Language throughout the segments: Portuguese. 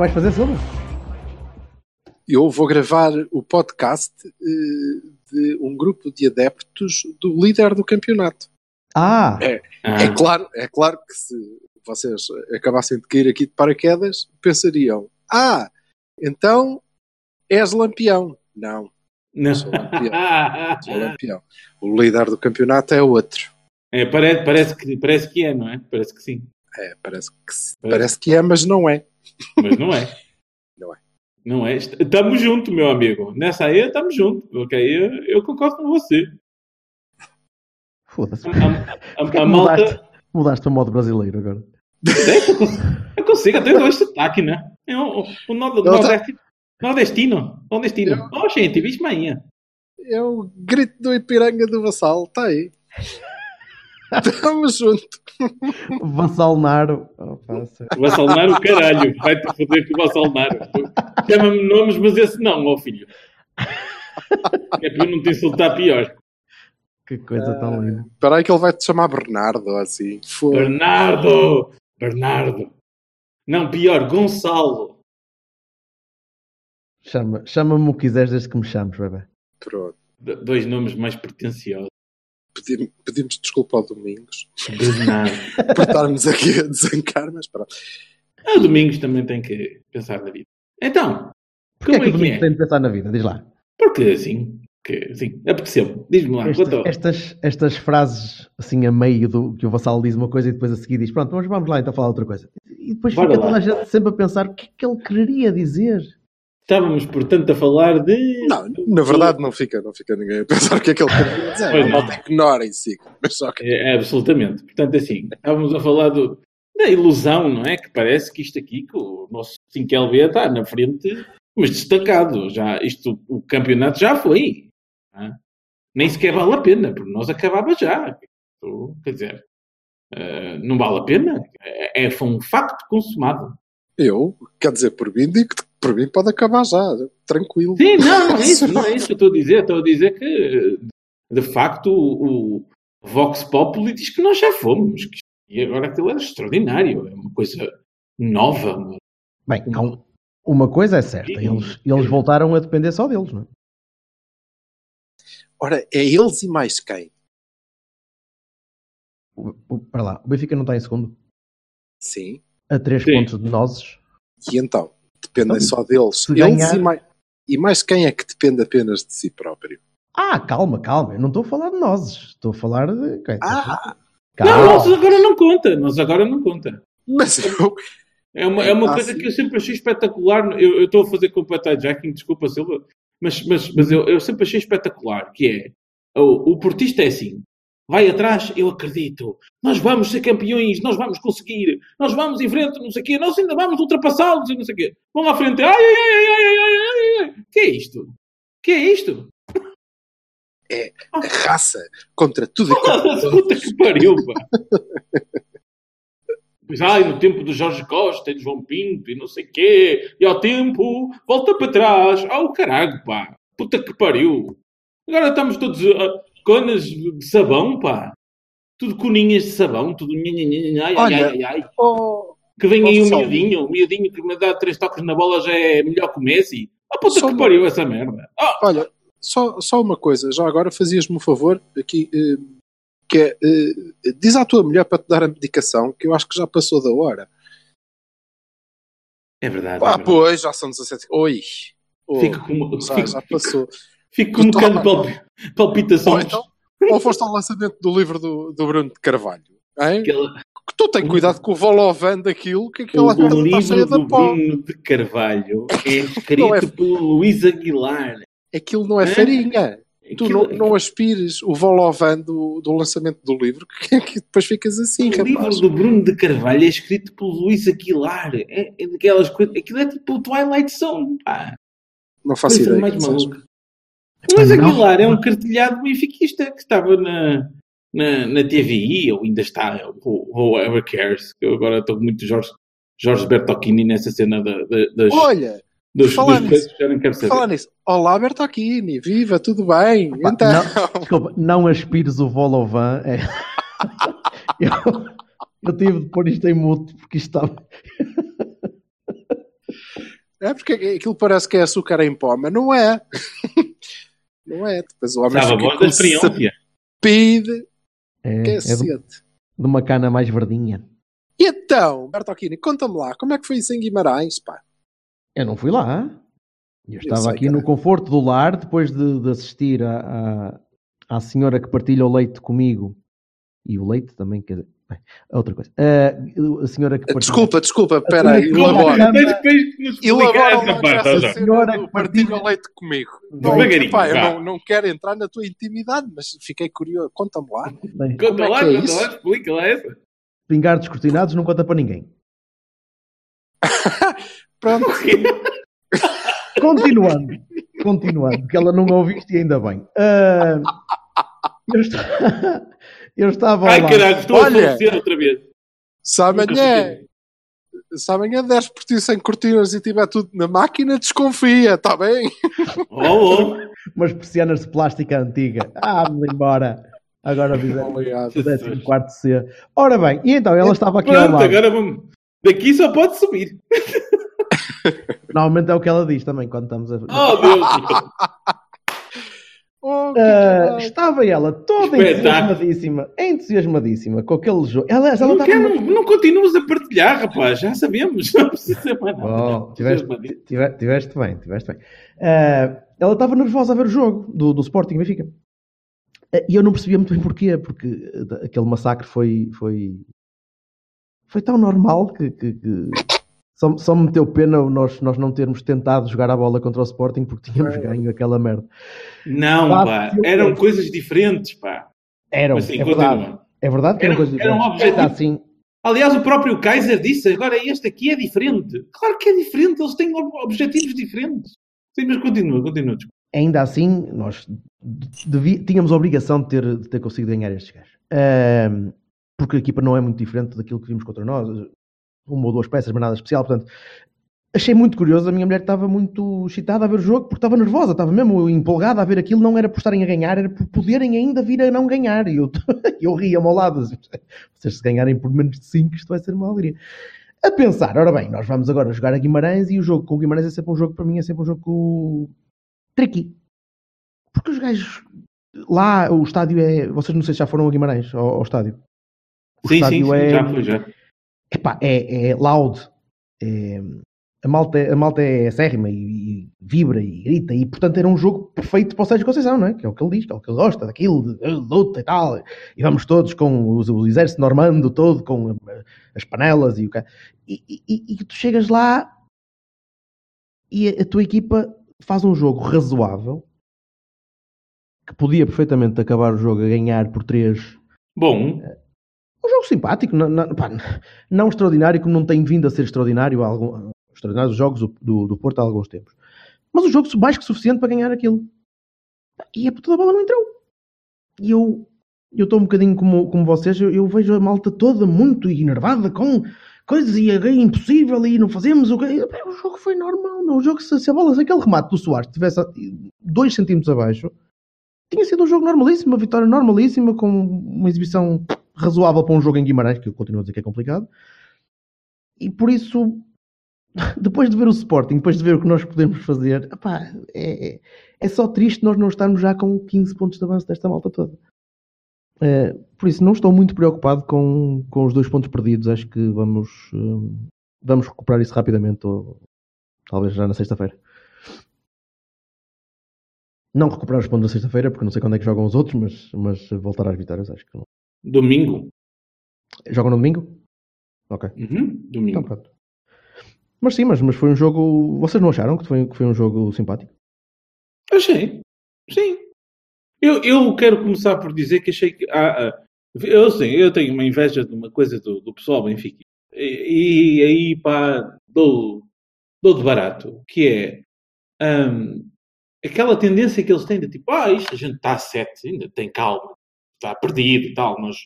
Vais fazer, Silva? Eu vou gravar o podcast eh, de um grupo de adeptos do líder do campeonato. Ah, É, Ah, é claro, é claro que se vocês acabassem de cair aqui de paraquedas, pensariam: Ah, então és lampião. Não, não. sou lampião. sou lampião. O líder do campeonato é outro. É, parece, parece, que, parece que é, não é? Parece que sim. É, parece, que, se- parece que é, mas não é. Mas não é. Não é. Não é. Estamos juntos, meu amigo. Nessa aí estamos juntos. Ok? Eu, eu concordo com você. foda-se. A, a, a, a malta. mudaste, mudaste para o modo brasileiro agora? Eu consigo, eu até dois sotaque, né? É um, um nord- tá- nordesti- nordestino. Nordestino. Oh, gente, vixe manhã. É o grito do Ipiranga do Vassal, está aí. Estamos juntos. Vassalnaro. Oh, pá, sério. Vassalnar o caralho. Vai-te foder com o Vassalnar. Chama-me nomes, mas esse não, ó filho. É para eu não te insultar pior. que coisa tão linda. Espera aí que ele vai te chamar Bernardo assim. Foi. Bernardo! Bernardo! Não, pior, Gonçalo. Chama- Chama-me o que quiseres desde que me chames, bebê. Pronto. D- dois nomes mais pretenciosos. Pedi- Pedimos desculpa ao Domingos Bernardo. por estarmos aqui a desancar, mas pronto. Ah, o Domingos também tem que pensar na vida. Então, Porquê é como que é o que domingo é? tem de pensar na vida? Diz lá. Porque assim, que assim, apeteceu-me. Diz-me lá, Estas, quanto... estas, estas frases assim a meio do que o vassalo diz uma coisa e depois a seguir diz pronto, mas vamos lá então falar outra coisa. E depois Bora fica lá. toda a gente sempre a pensar o que é que ele quereria dizer. Estávamos, portanto, a falar de... Não, na verdade não fica, não fica ninguém a pensar o que é que ele quer dizer. Pois Não, ignora em si. Mas só que É, é, absolutamente. Portanto, assim, estávamos a falar do, da ilusão, não é? Que parece que isto aqui, que o nosso 5LB está na frente, mas destacado. Já, isto, o campeonato já foi. é? Nem sequer vale a pena, porque nós acabava já. Quer dizer, eh, não vale a pena. É, é- foi um facto consumado. Eu, quer dizer, por mim, digo que por mim pode acabar já, tranquilo. Sim, não, não é isso, não é isso que eu estou a dizer. Estou a dizer que, de facto, o, o Vox Populi diz que nós já fomos. que- E agora aquilo é extraordinário. É uma coisa nova. Bem, um- uma coisa é certa, eles, eles voltaram a depender só deles, não é? Ora, é eles e mais quem? O- o- Para lá, o Benfica não está em segundo, Sim. A três Sim. pontos de nozes. E então? Dependem Então, só deles. Eles ganhar- e, mais, e mais quem é que depende apenas de si próprio? Ah, calma, calma, eu não estou a falar de nozes, estou a falar de. Ah, Não, calma. nós agora não conta. Nós agora não conta. mas eu, É uma, é uma Ah, coisa sim. que eu sempre achei espetacular. Eu estou a fazer com o Patay Jacking, desculpa, Silva, mas, mas, mas eu, eu sempre achei espetacular, que é o, o portista é assim vai atrás, eu acredito. Nós vamos ser campeões, nós vamos conseguir, nós vamos em frente, não sei o quê, nós ainda vamos ultrapassá-los e não sei o quê. Vão à frente, ai, ai, ai, ai, ai, ai, ai, que é isto? Que é isto? É a raça contra tudo e. Puta que pariu, pá. Pois, ai, no tempo do Jorge Costa e do João Pinto e não sei o quê, e ao tempo, volta para trás. Ah, oh, o caralho, pá. Puta que pariu. Agora estamos todos... Uh, conas de sabão, pá. Tudo coninhas de sabão, tudo ai, ai, Olha, ai, ai. Oh, Que vem aí um Gonçalo. miudinho, um miudinho que me dá três toques na bola já é melhor que o Messi. Ah, puta Só que uma- pariu essa merda. Ah, olha, só, só uma coisa, já agora fazias-me um favor aqui, eh, que é, eh, diz à tua mulher para te dar a medicação, que eu acho que já passou da hora. é verdade. é Ah, verdade. pois, já são 17. Oi! Oh, Fico com, já, já passou. Fico com um bocado de palpi- palpitações. Ou então, ou foste ao lançamento do livro do, do Bruno de Carvalho. Hein? Aquela- Que tu tem cuidado com o Volovan daquilo, que O, aquela o está cheia livro de do pó. Bruno de Carvalho é escrito Não é- pelo Luís Aguilar. Aquilo não é Hã? farinha. tu Aquilo- não, não aspires o Volovan do, do lançamento do livro, que, que depois ficas assim, O livro do Bruno de Carvalho é escrito pelo Luís Aguilar. É, é daquelas coisas. Aquilo é tipo o Twilight Zone. Pá. Não faço Coisa ideia. mais maluca. Não. Aguilar é um cartilhado benfiquista que estava na, na, na TVI, ou ainda está, ou whoever cares. Eu agora estou com muito Jorge, Jorge Bertocchini nessa cena da, da, das, Olha, dos, falar dos nisso, falar nisso. Olá, Bertocchini, viva, tudo bem? Pá, então, não, desculpa, não aspires o Volovan. É... eu, eu tive de pôr isto em mute porque isto estava. é porque aquilo parece que é açúcar em pó, mas não é. Não é. Depois o homem Estava fica bom com sapide, É, que é é de, uma cana mais verdinha. E então, Bertocchini, conta-me lá, como é que foi isso em Guimarães, pá? Eu não fui lá. Eu estava sei, aqui cara. no conforto do lar depois de, de assistir à, à, à senhora que partilha o leite comigo. E o leite também, quer dizer, outra coisa. Ah, a senhora que partilha. Desculpa, desculpa, espera aí, Desculpa. elabora. Tens depois que nos explicar Elabora Jorge. cena Senhora que partilha partilha- o leite comigo. Não, pá, eu não, não quero entrar na tua intimidade, mas fiquei curioso. Conta-me lá. Bem, Conta Como é lá, que é conta isso? lá, explica lá essa. pingar descortinados não conta para ninguém. Pronto, Continuando, continuando, que ela não ouviu isto e ainda bem. Ah, eu, esta- eu estava Ai lá. caralho, estou Olha. a falecer outra vez. se amanhã, se amanhã deres por ti sem cortinas e tiver tudo na máquina, desconfia, está bem? Oh, oh. umas persianas de plástica antiga. Ah, me embora. Agora fizeram Obrigado. o 14 C. Ora bem, e então ela estava aqui ao Pronto, lado. agora vamos. Daqui só pode subir. Normalmente é o que ela diz também quando estamos a. Oh, Deus. Oh, que caralho. estava ela toda Espetáculo. entusiasmadíssima, entusiasmadíssima com aquele jogo. Ela, ela Não, estava quero, não continuas a partilhar, rapaz. Já sabemos. Não precisa mais nada. Oh, tiveste, tive- tiveste bem, tiveste bem. Ah, ela estava nervosa a ver o jogo do, do Sporting Benfica. Ah, e eu não percebia muito bem porquê, porque aquele massacre foi, foi, foi tão normal que, que- que só, só me meteu pena nós, nós não termos tentado jogar a bola contra o Sporting porque tínhamos ganho aquela merda. Não, Pá, pá. Eram penso. coisas diferentes, pá. Eram, Mas sim, é verdade. É verdade que eram, Eram- coisas eram diferentes. objetivos. Ainda assim, Aliás, o próprio Kaiser disse agora este aqui é diferente. Claro que é diferente, eles têm ob- objetivos diferentes. Sim, mas continua, continua. ainda assim, nós tínhamos a obrigação de ter, de ter conseguido ganhar estes gajos. Ahm, porque a equipa não é muito diferente daquilo que vimos contra nós. Uma ou duas peças, mas nada especial. Portanto, achei muito curioso. A minha mulher estava muito excitada a ver o jogo porque estava nervosa, estava mesmo empolgada a ver aquilo. Não era por estarem a ganhar, era por poderem ainda vir a não ganhar. E eu, eu ria-me ao lado. Vocês se ganharem por menos de 5, isto vai ser uma alegria. A pensar, ora bem, nós vamos agora jogar a Guimarães e o jogo com o Guimarães é sempre um jogo, para mim, é sempre um jogo tricky. Porque os gajos lá, o estádio é. Vocês não sei se já foram a Guimarães ao, ao estádio. O Sim, sim, estádio sim, é, já foi, já. Epá, é, é loud. É- a, malta, a malta é acérrima e, e vibra e grita. E portanto era um jogo perfeito para o Sérgio Conceição, não é? Que é o que ele diz, que é o que ele gosta daquilo, de, de luta e tal. E vamos todos com o, o exército normando todo, com eh, as panelas e o que. E, e, e- e tu chegas lá e a, a tua equipa faz um jogo razoável que podia perfeitamente acabar o jogo a ganhar por 3 Bom, um jogo simpático, não, não, pá, não extraordinário, como não tem vindo a ser extraordinário, algum, extraordinário os jogos do, do, Porto há alguns tempos. Mas o jogo mais que suficiente para ganhar aquilo. E a puta da bola não entrou. E eu eu estou um bocadinho como, como vocês, eu, eu vejo a malta toda muito enervada com coisas e é impossível e não fazemos o que. O jogo foi normal, meu. O jogo, se, se a bola, se aquele remate do Soares tivesse 2 centímetros abaixo, tinha sido um jogo normalíssimo, uma vitória normalíssima, com uma exibição razoável para um jogo em Guimarães, que eu continuo a dizer que é complicado. E por isso, depois de ver o Sporting, depois de ver o que nós podemos fazer, é, é, é só triste nós não estarmos já com 15 pontos de avanço desta malta toda. Eh, por isso, não estou muito preocupado com, com os dois pontos perdidos. Acho que vamos, hum, vamos recuperar isso rapidamente, ou talvez já na sexta-feira. Não recuperar os pontos na sexta-feira, porque não sei quando é que jogam os outros, mas, mas voltar às vitórias, acho que não. Domingo. Jogam no domingo? Ok. Uhum, Então domingo. pronto. Mas sim, mas, mas foi um jogo. Vocês não acharam que foi, que foi um jogo simpático? Achei. Sim. Eu, eu quero começar por dizer que achei que. Ah, ah, eu sei, eu tenho uma inveja de uma coisa do, do pessoal Benfica. E, e aí, pá, dou, dou de barato. Que é. hum, aquela tendência que eles têm de tipo, ah, isto a gente está a sete, ainda tem calma, está perdido e tal, mas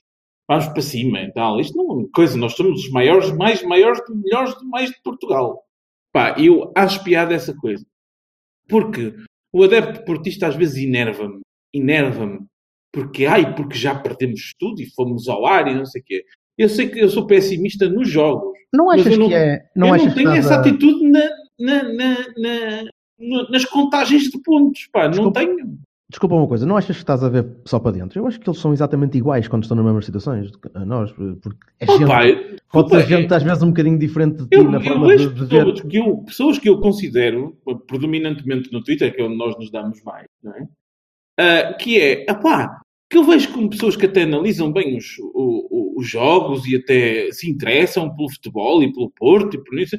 vamos para cima e tal. Isto não é uma coisa, nós somos os maiores, mais maiores, melhores mais de Portugal. Pá, eu acho piada essa coisa. Porque o adepto portista às vezes enerva-me, enerva-me, porque, ai, porque já perdemos tudo e fomos ao ar e não sei o quê. Eu sei que eu sou pessimista nos jogos. Não achas eu não- que é. Não eu não tenho estás essa atitude na, na, na, na- na- nas contagens de pontos, pá, não Desculpa. tenho. Desculpa uma coisa, não achas que estás a ver só para dentro? Eu acho que eles são exatamente iguais quando estão nas mesmas situações a nós, porque é Oh, gente, pá, pode ser opa, gente às vezes um bocadinho diferente de ti Eu, na forma de, de ver. pessoas que, eu, pessoas que eu considero, predominantemente no Twitter, que é onde nós nos damos mais, não é? Ah, que é, apá, que eu vejo como pessoas que até analisam bem os, o- o- os jogos e até se interessam pelo futebol e pelo Porto e por isso.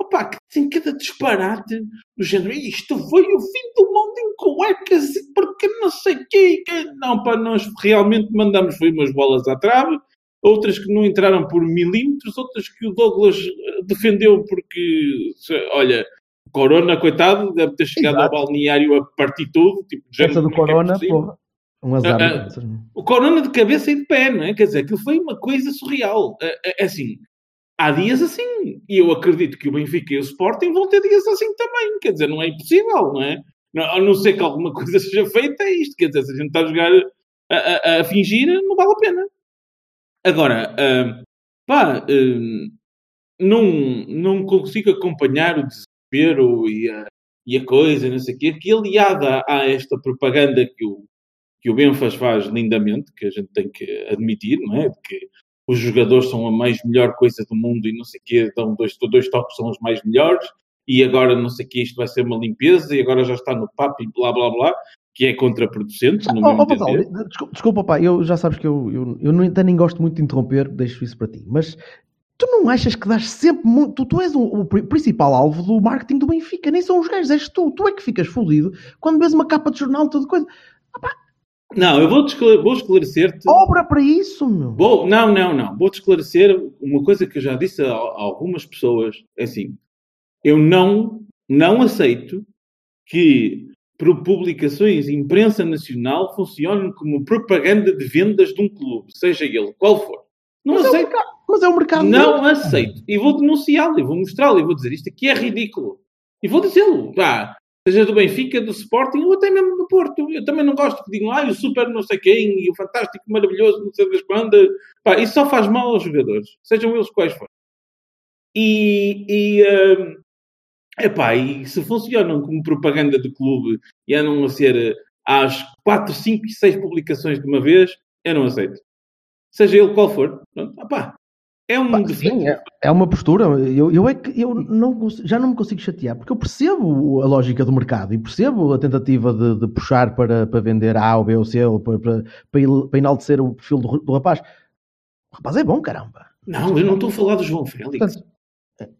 Opá, que tem cada disparate do género, isto foi o fim do mundo em cuecas e porque não sei o quê. que-" Não, pá, nós realmente mandamos foi umas bolas à trave, outras que não entraram por milímetros, outras que o Douglas eh, defendeu porque, olha, Corona, coitado, deve ter chegado Exato. ao balneário a partir tudo. Tipo, Essa do é é Corona, possível? porra, um azar. Ah, ah. o Corona de cabeça e de pé, não é? Quer dizer, aquilo foi uma coisa surreal. É, é- é assim, há dias assim. E eu acredito que o Benfica e o Sporting vão ter dias assim também. Quer dizer, não é impossível, não é? Não- A não ser que alguma coisa seja feita, é isto. Quer dizer, se a gente está a jogar a, a- a fingir, não vale a pena. Agora, ah, pá, ah, não, não consigo acompanhar o desespero e a, e a coisa, não sei o quê, que aliada a esta propaganda que o, que o Benfas faz lindamente, que a gente tem que admitir, não é? Que os jogadores são a mais melhor coisa do mundo e não sei o quê, dão dois, dois toques, são os mais melhores, e agora não sei o quê, isto vai ser uma limpeza, e agora já está no papo e blá blá blá, que é contraproducente, no Oh, meu oh, entender. desculpa, desculpa, pá, eu já sabes que eu, eu, eu até nem gosto muito de interromper, deixo isso para ti, mas tu não achas que dás sempre muito. Tu, tu és o, o pri- principal alvo do marketing do Benfica, nem são os gajos, és tu. Tu é que ficas fodido quando vês uma capa de jornal, tudo coisa. Não, eu vou, vou esclarecer-te. Obra para isso, meu. Vou, não, não, não. Vou-te esclarecer uma coisa que eu já disse a, a algumas pessoas. É assim, eu não, não aceito que publicações e imprensa nacional funcionem como propaganda de vendas de um clube, seja ele qual for. Não Mas é, aceito. mercado, mas é o mercado. Não aceito. E vou denunciá-lo, e vou mostrá-lo, e vou dizer isto aqui é ridículo. E vou dizê-lo. Pá, seja do Benfica, do Sporting, ou até mesmo do Porto. Eu também não gosto que digam, ah, o super não sei quem, e o fantástico, maravilhoso, não sei das quantas. Pá, isso só faz mal aos jogadores, sejam eles quais forem. E, e, hum, epá, e se funcionam como propaganda de clube e andam a ser eh, às 4, 5 e 6 publicações de uma vez, eu não aceito. Seja ele qual for. Pronto, é um Pá, sim, é, é uma postura. Eu, eu é que eu não, já não me consigo chatear, porque eu percebo a lógica do mercado e percebo a tentativa de, de puxar para, para vender A ou B ou C ou para, para, para enaltecer o perfil do, do rapaz. O rapaz é bom, caramba. Não, eu não estou a falar do João Félix. Portanto,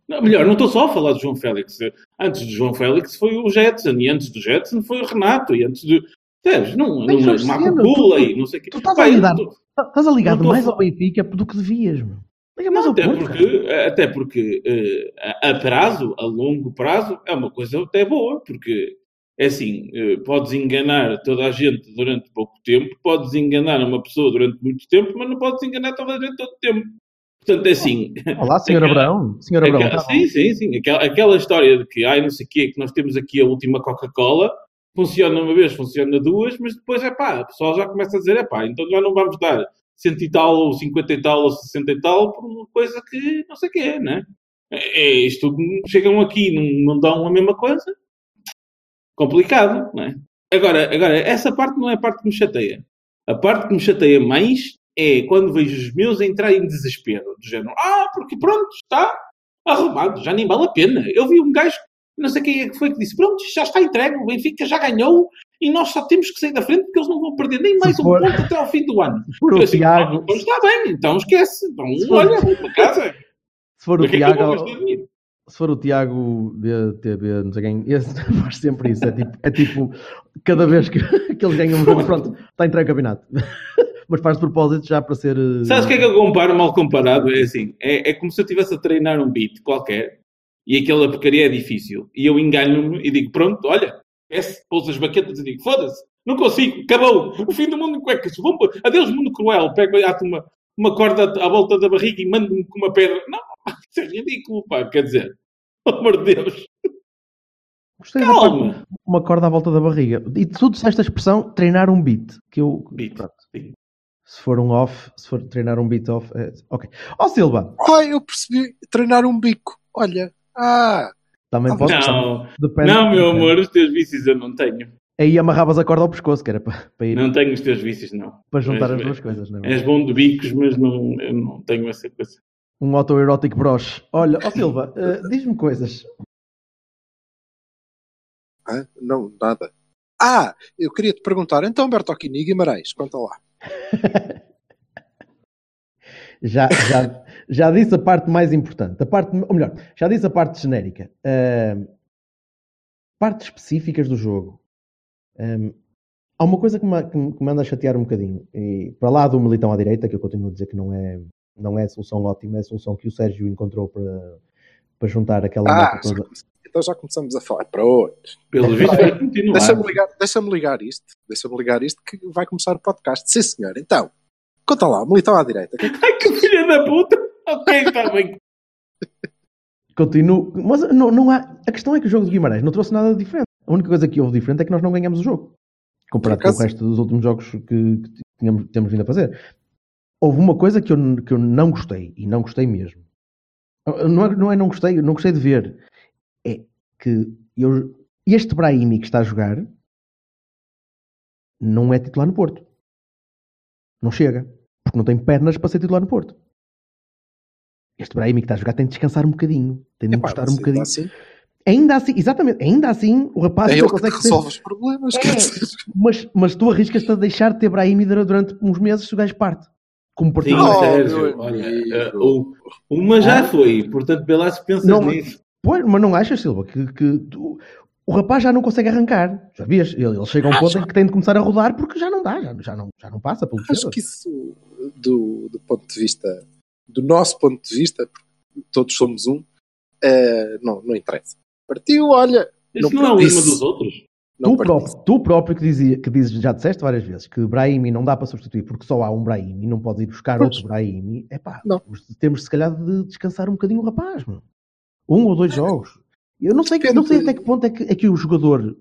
Não, melhor, não estou só a falar do João Félix. Antes do João Félix foi o Jetson, e antes do Jetson foi o Renato, e antes do. Teres, não, não, Jorge Marco Pula não sei o quê. tu estás Pá, a não tô- Estás a ligar Não mais ao Benfica do que devias, meu. Liga mais Não, ao até Porto, cara. porque, até porque eh, a, a prazo, a longo prazo, é uma coisa até boa, porque é assim, eh, podes enganar toda a gente durante pouco tempo, podes enganar uma pessoa durante muito tempo, mas não podes enganar toda a gente todo o tempo. Portanto, é assim. Olá, Abrão. Senhor Abrão, Aquela- tá sim, sim, sim. Aquela, aquela história de que, ai, não sei o quê, que nós temos aqui a última Coca-Cola, funciona uma vez, funciona duas, mas depois é pá, o pessoal já começa a dizer, é pá, então já não vamos dar cento e tal, ou cinquenta e tal, ou sessenta e tal, por uma coisa que não sei o quê, né? É, é, isto chegam aqui e não, não dão a mesma coisa. Complicado, não é? Agora, agora, essa parte não é a parte que me chateia. A parte que me chateia mais é quando vejo os meus entrar em desespero, do género, ah, porque pronto, está arrumado, já nem vale a pena. Eu vi um gajo, não sei quem é que foi, que disse, pronto, já está entregue, o Benfica já ganhou e nós só temos que sair da frente porque eles não vão perder nem mais um for- ponto até ao fim do ano. For Eu o assim, Tiago, "Ah, então está bem, então esquece. Então, for- olha, vou para casa. se for o é Tiago, se for o Tiago BTB, não sei quem, esse faz sempre isso. É tipo, é tipo cada vez que, que eles ganham um jogo, pronto, está entrar em campeonato. Mas faz de propósito já para ser. eh, Sabes o que é que eu comparo mal comparado? É assim, é, é como se eu estivesse a treinar um beat qualquer e aquela porcaria é difícil. E eu engano-me e digo, pronto, olha, esse, pouso as baquetas e digo, foda-se, não consigo, acabou, o fim do mundo em cuecas, vamos, adeus mundo cruel, pego uma, uma corda à volta da barriga e mando-me com uma pedra. Não, isso é ridículo, pá, quer dizer, pelo amor de Deus, Gostei parte- calma. uma corda à volta da barriga. E tu disseste a expressão treinar um beat. Que eu, Beat, pronto, sim. Se for um off, se for treinar um beat off, é, ok. Ó Silva, Ah, eu percebi. Treinar um bico. Olha. Ah, também Não, posso. Não, Depende, não, meu depende. amor, os teus vícios eu não tenho. Aí amarravas a corda ao pescoço, que era para, para ir Não tenho os teus vícios, não. para juntar és- as duas coisas, não é? És bom de bicos, mas não, eu não tenho essa coisa. Um autoerótico broche. Olha, ó Silva, eh, diz-me coisas. hã? não, nada. Ah, eu queria te perguntar. Então, Bertolini Guimarães, conta lá. Já, já, já disse a parte mais importante. A parte, ou melhor, já disse a parte genérica. Ahm, partes específicas do jogo. Ahm, há uma coisa que me, que me- que me anda a chatear um bocadinho. E para lá do militão à direita, que eu continuo a dizer que não é, não é a solução ótima, é a solução que o Sérgio encontrou para, para juntar aquela Ah, toda. Então já começamos a falar para outro. Pelo visto, vai continuar. Deixa-me ligar, deixa ligar isto. Deixa-me ligar isto que vai começar o podcast. Sim, senhor. Então, conta lá, militão à direita. Que é que- Ai, que filha da puta! Ok, está bem. Continuo. Mas não, não há. A questão é que o jogo de Guimarães não trouxe nada de diferente. A única coisa que houve diferente é que nós não ganhamos o jogo. Comparado com o resto dos últimos jogos que, que tínhamos, temos vindo a fazer. Houve uma coisa que eu, que eu não gostei, e não gostei mesmo. Não é, não é não gostei, não gostei de ver. É que eu, este Brahimi que está a jogar não é titular no Porto. Não chega. Porque não tem pernas para ser titular no Porto. Este Brahimi que está a jogar tem de descansar um bocadinho. Tem de Epá, encostar um bocadinho. Assim, Ainda assim, exatamente, ainda assim, o rapaz é ele que consegue ser- resolve os problemas. É. Mas, mas tu arriscas-te a deixar de ter Brahimi durante uns meses se o gajo parte. Como Sim, partido. Oh, Sérgio, olha, o- uma já foi, portanto, se pensas Não, nisso. Pois, mas não achas, Silva, que, que tu- o rapaz já não consegue arrancar. Já vias? Ele, ele chega a um ponto em que tem de começar a rodar porque já não dá, já, já, não, já não passa pelo Acho que isso, do, do ponto de vista, do nosso ponto de vista, porque todos somos um, eh, não, não interessa. Partiu, olha, Isso não não, é o lema dos outros. Tu próprio, tu próprio que, dizia, que dizes, já disseste várias vezes que Brahimi não dá para substituir porque só há um Brahimi, não podes ir buscar Pois. outro Brahimi. É pá, temos se calhar de descansar um bocadinho o rapaz, meu. Um ou dois jogos. Eu não sei, não sei até que ponto é que, é que o jogador,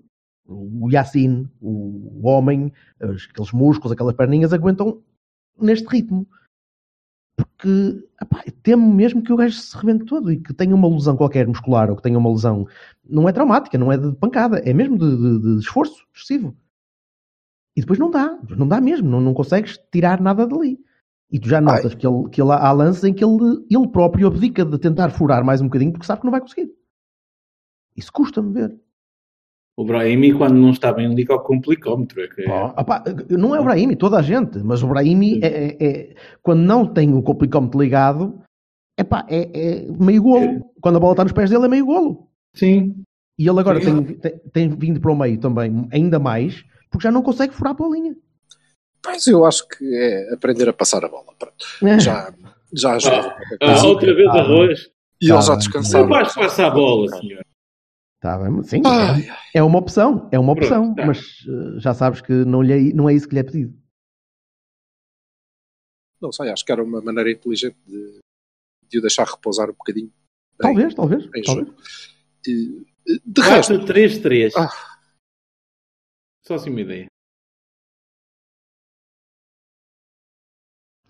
o Yassin, o, homem, aqueles músculos, aquelas perninhas aguentam neste ritmo. Porque eu temo mesmo que o gajo se rebente todo e que tenha uma lesão qualquer muscular ou que tenha uma lesão não é traumática, não é de pancada, é mesmo de, de- de esforço excessivo. E depois não dá, não dá mesmo, não, não consegues tirar nada dali. E tu já notas que, ele, que ele há lances em que ele, ele próprio abdica de tentar furar mais um bocadinho porque sabe que não vai conseguir. Isso custa-me ver. O Brahimi, quando não está bem, liga ao complicómetro. É que é- Ó, opá, não é o Brahimi, toda a gente, mas o Brahimi é, é- é- quando não tem o complicómetro ligado, epá, é, é meio golo. Quando a bola está nos pés dele é meio golo. Sim. E ele agora Sim. tem, tem, tem vindo para o meio também, ainda mais, porque já não consegue furar para a linha. Mas eu acho que é aprender a passar a bola. Pronto. Já, já ajuda. Ah, outra vez Ah, arroz. e ele tá já bem. descansava. Rapaz, passa a bola, senhor. Tá bem, sim, Ai, é, é uma opção, é uma Pronto, opção, tá. mas eh, já sabes que não, lhe é, não é isso que lhe é pedido. não sei, acho que era uma maneira inteligente de, de o deixar repousar um bocadinho. Talvez, talvez, em talvez. jogo. E, de resto, 4-3-3. Ah. Só assim uma ideia.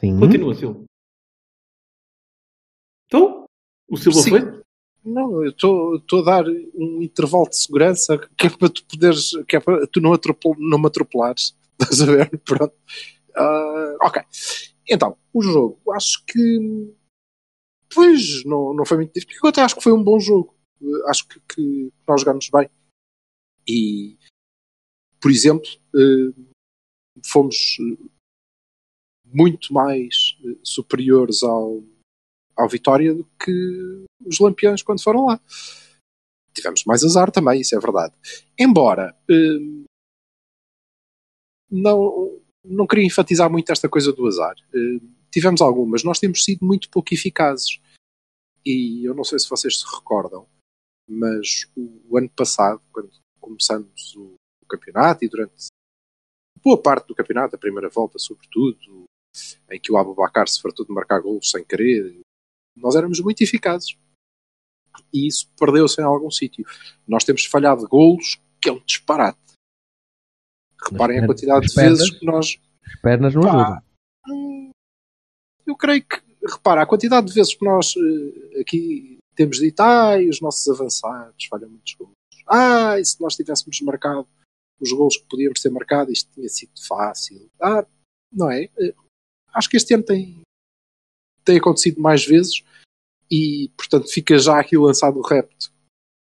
Sim. Continua, Silva. Então, o Silva Sim. foi? não, eu estou a dar um intervalo de segurança que é para tu poderes, que é para tu não, atropel, não me atropelares. Estás a ver? Pronto. Ah, ok. Então, o jogo, acho que pois não, não foi muito difícil. Eu até acho que foi um bom jogo. Eh, Acho que, que nós jogámos bem. E, por exemplo, eh, fomos muito mais eh, superiores ao, ao Vitória do que os Lampiões quando foram lá. Tivemos mais azar também, isso é verdade. Embora uh, não, não queria enfatizar muito esta coisa do azar. Uh, tivemos algumas, nós temos sido muito pouco eficazes. E eu não sei se vocês se recordam, mas o, o ano passado, quando começamos o, o, campeonato e durante boa parte do campeonato, a primeira volta sobretudo, em que o Abubacar se fartou de marcar golos sem querer, nós éramos muito eficazes. E isso perdeu-se em algum sítio. Nós temos falhado golos que é um disparate. Reparem a quantidade de pernas, vezes que nós. As pernas não ajudam. Eu creio que, repara, a quantidade de vezes que nós uh, aqui temos dito, ai, os nossos avançados falham muitos gols. Ai, se nós tivéssemos marcado os gols que podíamos ter marcado, isto tinha sido fácil. Ah, não é? Acho que este ano tem, tem acontecido mais vezes e, portanto, fica já aqui lançado o repto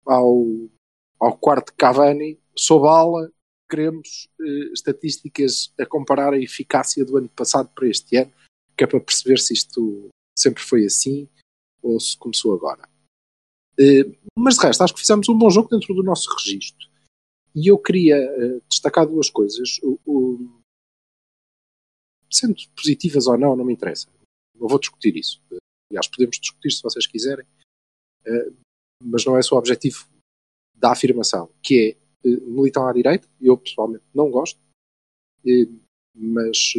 ao, ao quarto Cavani, sob ala, queremos uh, estatísticas a comparar a eficácia do ano passado para este ano, que é para perceber se isto sempre foi assim ou se começou agora. Uh, mas de resto, acho que fizemos um bom jogo dentro do nosso registro. E eu queria uh, destacar duas coisas. O, sendo positivas ou não, não me interessa. Não vou discutir isso. Aliás, podemos discutir se vocês quiserem, mas não é só o objetivo da afirmação, que é militam à direita, eu pessoalmente não gosto, mas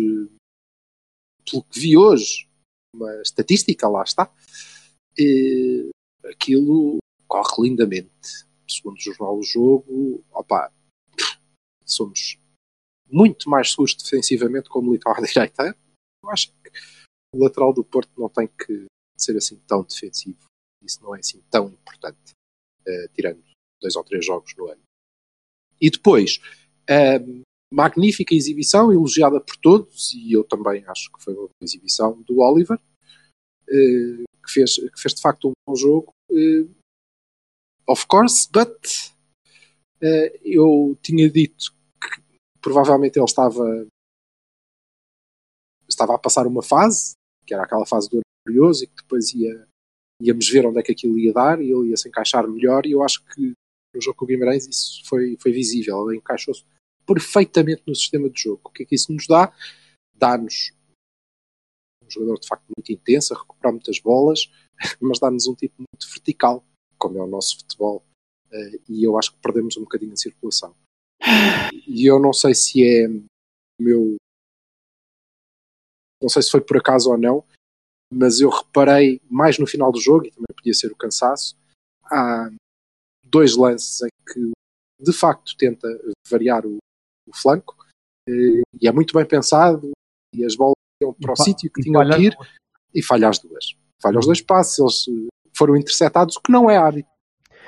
pelo que vi hoje, uma estatística, lá está, aquilo corre lindamente. Segundo o jornal do jogo, opa, somos muito mais seguros defensivamente com o militar à direita. Eu acho que o lateral do Porto não tem que ser assim tão defensivo. Isso não é assim tão importante, uh, tirando dois ou três jogos no ano. E depois, uh, magnífica exibição, elogiada por todos, e eu também acho que foi uma boa exibição do Oliver, uh, que, fez, que fez de facto um bom jogo. Uh, of course, but eu tinha dito provavelmente ele estava estava a passar uma fase, que era aquela fase do curioso e que depois ia, íamos ver onde é que aquilo ia dar e ele ia se encaixar melhor e eu acho que no jogo com o Guimarães isso foi, foi visível, ele encaixou-se perfeitamente no sistema de jogo. O que é que isso nos dá? Dá-nos um jogador de facto muito intenso, a recuperar muitas bolas, mas dá-nos um tipo muito vertical, como é o nosso futebol. Uh, e eu acho que perdemos um bocadinho a circulação. E eu não sei se é meu. Não sei se foi por acaso ou não, mas eu reparei mais no final do jogo, e também podia ser o cansaço, há dois lances em que de facto tenta variar o, o flanco eh, e é muito bem pensado e as bolas iam para o sítio que tinham que ir e falha as duas. Falha os dois passos, eles foram interceptados, o que não é hábito.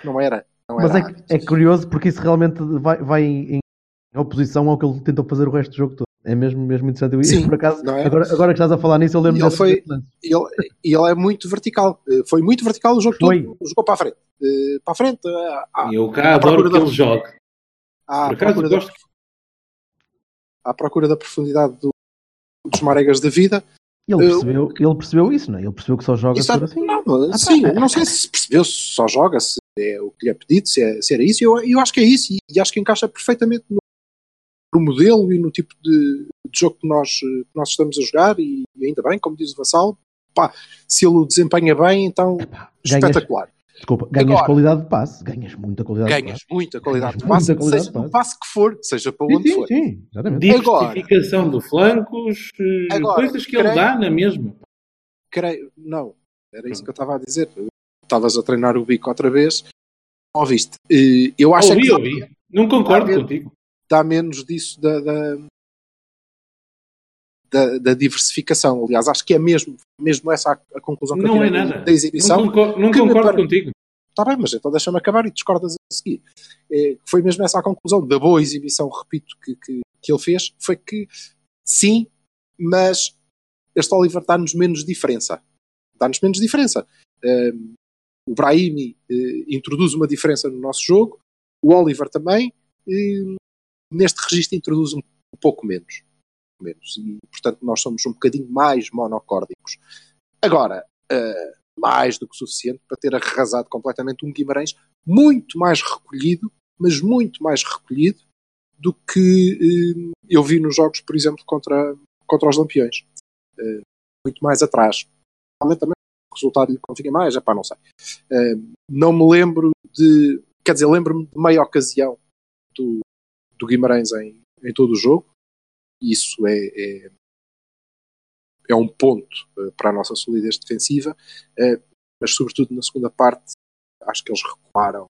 Não era. Não Mas é, é, curioso porque isso realmente vai, vai em oposição ao que ele tentou fazer o resto do jogo todo. É mesmo, mesmo interessante. Sim, por acaso, é? agora, agora que estás a falar nisso, eu lembro ele foi ele, ele é muito vertical. Eh, foi muito vertical o jogo foi. todo. Jogou para a frente. Para a frente. eu cá adoro que ele jogue. À por acaso, gosto à procura da profundidade do, dos maregas da vida. Ele percebeu, ele percebeu isso, não é? Ele percebeu que só joga isso, assim. Não, ah, sim, tá, não sei se percebeu se só joga, se é o que lhe é pedido, se, é, se era isso. Eu, eu acho que é isso e, e acho que encaixa perfeitamente no, no modelo e no tipo de, de, jogo que nós, que nós estamos a jogar e, e ainda bem, como diz o Vassal, pá, se ele o desempenha bem, então Epá, espetacular. Desculpa, ganhas Agora, qualidade de passe, ganhas muita qualidade ganhas de passe. Muita qualidade de passe, qualidade seja de passe. passe que for, seja para onde sim, for. Sim, exatamente. Diversificação de flancos, eh, Agora, coisas que creio, ele dá na mesma. Creio, não, era isso que eu estava a dizer. Estavas a treinar o bico outra vez. Ouviste? Eu acho ouvi, que. Ouvi. Não concordo dá contigo. Dá menos disso da, da, da, da, diversificação. Aliás, acho que é mesmo, mesmo essa a, a conclusão que não eu é nada. da exibição. Não, concordo, não concordo contigo. Está bem, mas então deixa-me acabar e discordas a seguir. É, foi mesmo essa a conclusão da boa exibição, repito, que, que, que ele fez, foi que sim, mas este Oliver dá-nos menos diferença. Dá-nos menos diferença. Um, o Brahimi uh, introduz uma diferença no nosso jogo, o Oliver também, e, neste registro introduz um pouco menos menos. E, portanto, nós somos um bocadinho mais monocórdicos. Agora, uh, mais do que suficiente para ter arrasado completamente um Guimarães muito mais recolhido, mas muito mais recolhido do que eh, eu vi nos jogos, por exemplo, contra, contra os Lampiões. Eh, muito mais atrás. Realmente também o resultado lhe convinha mais, é pá, não sei. Não me lembro de. Quer dizer, lembro-me de meia ocasião do, do Guimarães em, em todo o jogo. Isso é, é, é um ponto uh, para a nossa solidez defensiva, uh, mas sobretudo na segunda parte acho que eles recuaram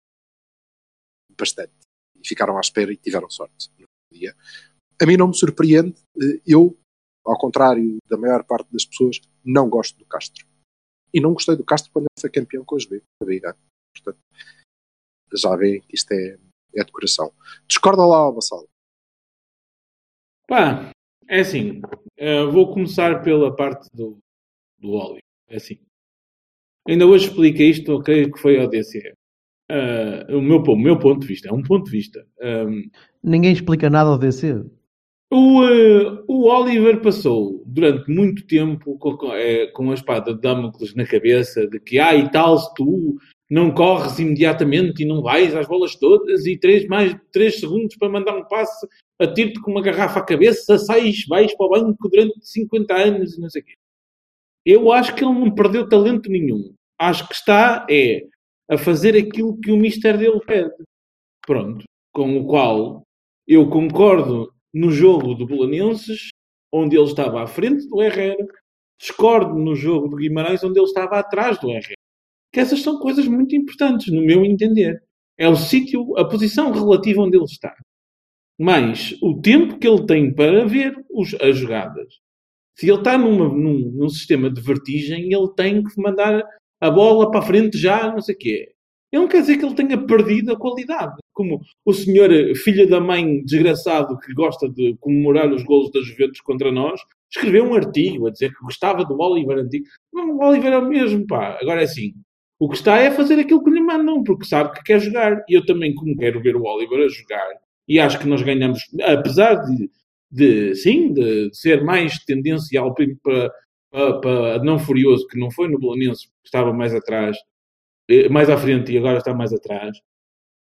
bastante e ficaram à espera e tiveram sorte no dia. A mim não me surpreende, uh, eu, ao contrário da maior parte das pessoas, não gosto do Castro. E não gostei do Castro quando ele foi campeão com as B, a. Portanto, já veem que isto é, é decoração. Discorda lá, Vassalo. Pá, é assim. Uh, vou começar pela parte do, do óleo. É assim. Ainda hoje expliquei isto, ok, que foi ao DCE. Uh, o, meu, o meu ponto de vista, é um ponto de vista. Um, Ninguém explica nada ao DC. O, uh, o Oliver passou durante muito tempo com, com, é, com a espada de Damocles na cabeça de que, ah, e tal, se tu não corres imediatamente e não vais às bolas todas e três, mais três segundos para mandar um passe, atiro-te com uma garrafa à cabeça, sais, vais para o banco durante 50 anos e não sei o quê. Eu acho que ele não perdeu talento nenhum. Acho que está é a fazer aquilo que o mister dele pede. Pronto. Com o qual eu concordo no jogo do Belenenses, onde ele estava à frente do Herrera, discordo no jogo do Guimarães, onde ele estava atrás do Herrera que essas são coisas muito importantes, no meu entender. É o sítio, a posição relativa onde ele está. Mas o tempo que ele tem para ver os, as jogadas. Se ele está numa, num, num, sistema de vertigem, ele tem que mandar a bola para a frente já, não sei o quê. Ele não quer dizer que ele tenha perdido a qualidade. Como o senhor, filho da mãe desgraçado que gosta de comemorar os golos da Juventus contra nós, escreveu um artigo a dizer que gostava do Oliver antigo. Não, o Oliver é o mesmo, pá. Agora é assim. O que está é fazer aquilo que lhe mandam, porque sabe que quer jogar. E eu também, como quero ver o Oliver a jogar, e acho que nós ganhamos, apesar de, de sim, de ser mais tendencial para, para, para não furioso, que não foi no Bolonense, que estava mais atrás, eh, mais à frente e agora está mais atrás,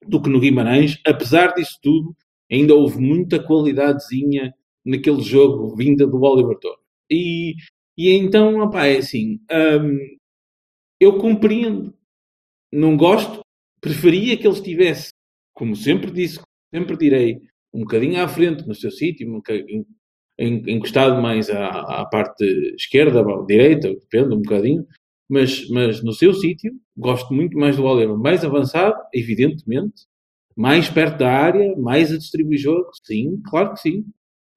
do que no Guimarães, apesar disso tudo, ainda houve muita qualidadezinha naquele jogo vinda do Oliver Torres. E, e então, opa, é assim, hum, eu compreendo. Não gosto. Preferia que ele estivesse, como sempre disse, sempre direi, um bocadinho à frente no seu sítio, um encostado mais à, à, parte esquerda, direita, depende um bocadinho, mas, mas no seu sítio, gosto muito mais do Oliver, mais avançado, evidentemente, mais perto da área, mais a distribuir jogo, sim, claro que sim,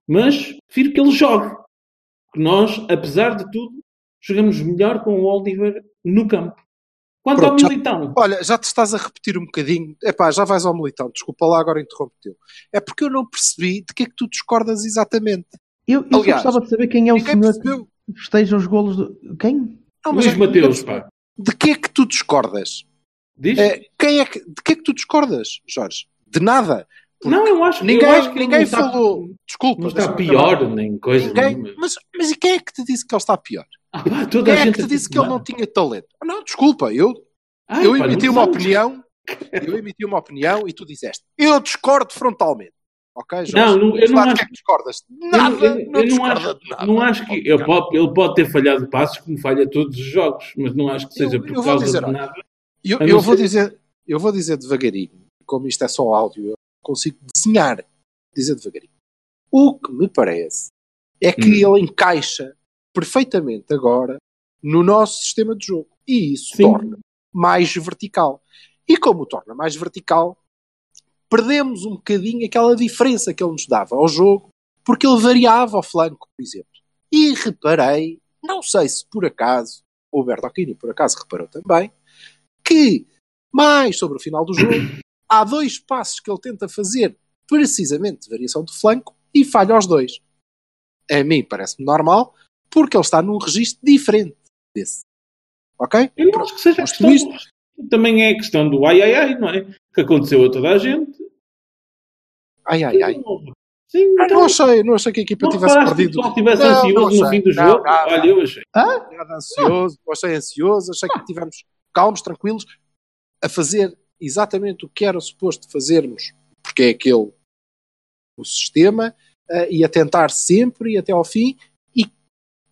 mas prefiro que ele jogue. Porque nós, apesar de tudo, jogamos melhor com o Oliver no campo. Quanto Pronto, ao Militão. Já, olha, já te estás a repetir um bocadinho. Epá, já vais ao Militão. Desculpa lá, agora interrompe-te. É porque eu não percebi de que é que tu discordas exatamente. Eu, eu Aliás, gostava de saber quem é o senhor percebeu. que festeja os golos. De... Quem? Não, Luís é, Mateus, pá. De que é que tu discordas? Diz? É, quem é que, de que é que tu discordas, Jorge? De nada. Não, eu acho que ninguém, acho que ninguém falou. Está, desculpa. Não está pior, nem coisa ninguém, Mas, mas e quem é que te disse que ele está pior? Ah, pá, toda Quem a é gente que te disse que ele não tinha talento? Ah, não, desculpa, eu, Ai, eu pá, emiti uma opinião, eu emiti uma opinião e tu disseste, eu discordo frontalmente. Ok, Jorge? Não, não eu não acho que é que discordas. Nada, eu, eu, não, eu não acho, nada. Não acho que ele pode, ele pode ter falhado passos como falha todos os jogos, mas não acho que seja por causa dizer, de nada. Eu, eu vou dizer, eu vou dizer devagarinho, como isto é só áudio, eu consigo desenhar, dizer devagarinho. O que me parece é que hum. ele encaixa perfeitamente agora no nosso sistema de jogo. E isso Sim. torna mais vertical. E como o torna mais vertical, perdemos um bocadinho aquela diferença que ele nos dava ao jogo, porque ele variava ao flanco, por exemplo. E reparei, não sei se por acaso, o Bertocchini por acaso reparou também, que mais sobre o final do jogo, há dois passos que ele tenta fazer precisamente de variação de flanco e falha aos dois. A mim parece-me normal, porque ele está num registro diferente desse. Ok? Eu não acho que seja questão, isto... Também é a questão do ai ai ai, não é? Que aconteceu a toda a gente. Ai ai ai. Sim, Ah, então, não achei, não achei que a equipa não tivesse que perdido. pessoal estivesse Não, ansioso não no fim do Não, jogo? não, Olha, eu achei. nada ansioso, eu achei ansioso, achei que tivemos calmos, tranquilos, a fazer exatamente o que era suposto fazermos, porque é aquele o sistema, eh, e a tentar sempre e até ao fim,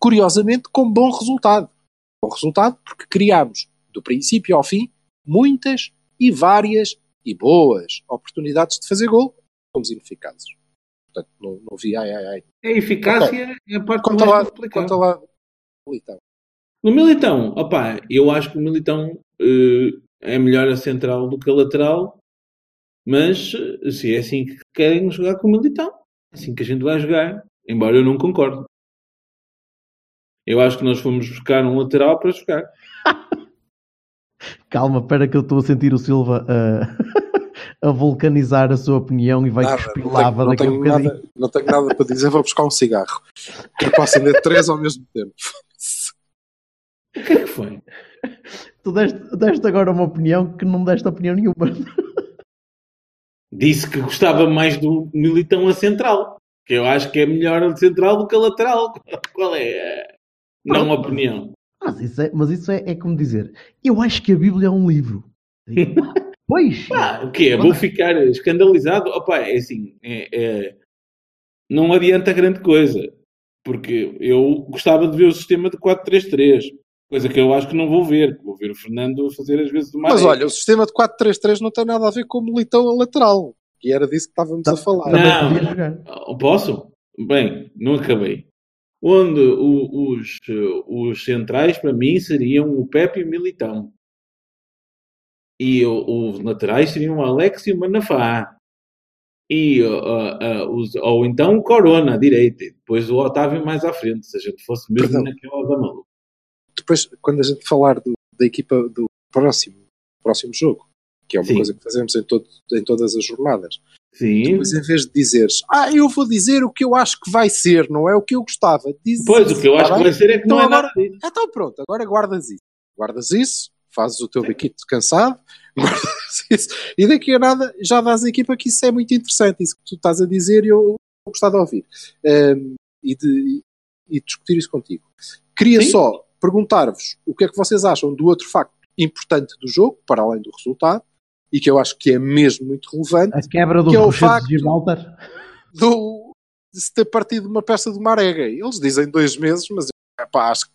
curiosamente com bom resultado. Bom resultado porque criámos, do princípio ao fim, muitas e várias e boas oportunidades de fazer gol, fomos ineficazes. Portanto, não, não vi ai ai ai. A eficácia é a parte Conta mais lá, complicada. conta lá. Militão. No Militão, opá, eu acho que o Militão eh, é melhor a central do que a lateral, mas eh, se é assim que querem jogar com o Militão, é assim que a gente vai jogar, embora eu não concorde. Eu acho que nós fomos buscar um lateral para jogar. Calma, espera que eu estou a sentir o Silva a, a vulcanizar a sua opinião e vai Nada, cuspir não lava tenho, não, daqui a um bocadinho. nada, não tenho nada para dizer, vou buscar um cigarro. Que para acender três ao mesmo tempo. O que é que foi? Tu deste, deste agora uma opinião que não deste opinião nenhuma. Disse que gostava mais do Militão a central, que eu acho que é melhor a central do que a lateral. Qual é a não opinião? Mas isso, é, mas isso é, é como dizer, eu acho que a Bíblia é um livro. Pois, Pá, o quê? Vou ficar escandalizado? Opa, é assim, é- é- não adianta grande coisa. Porque eu gostava de ver o sistema de 4-3-3. Coisa que eu acho que não vou ver. Vou ver o Fernando fazer às vezes do Mas olha, o sistema de 4-3-3 não tem nada a ver com o militão a lateral. E era disso que estávamos a falar. Não. Posso? Bem, não acabei. Onde o- os, os centrais, para mim, seriam o Pepe e o Militão. E o- os laterais seriam o Alex e o Manafá. E, uh, uh, uh, os- ou então o Corona, à direita. E depois o Otávio mais à frente, se a gente fosse mesmo Perdão. naquela da maluca. Depois, quando a gente falar do- da equipa do próximo, próximo jogo, que é uma Sim. coisa que fazemos em, todo- em todas as jornadas, Sim. depois em vez de dizeres, ah, eu vou dizer o que eu acho que vai ser, não é o que eu gostava, dizes Pois, o que eu tá acho que bem? vai ser é que Então não é agora- nada disso. Então pronto, agora guardas isso. Guardas isso, fazes o teu biquito cansado, guardas isso, e daqui a nada já dás a equipa que isso é muito interessante, isso que tu estás a dizer e eu gostar de ouvir. Ehm, e, de, e discutir isso contigo. Queria Sim. só perguntar-vos o que é que vocês acham do outro facto importante do jogo, para além do resultado, e que eu acho que é mesmo muito relevante, A quebra dos Que é o facto- de Gibraltar. do, de se ter partido uma peça de Marega. Eles dizem dois meses, mas epá, acho que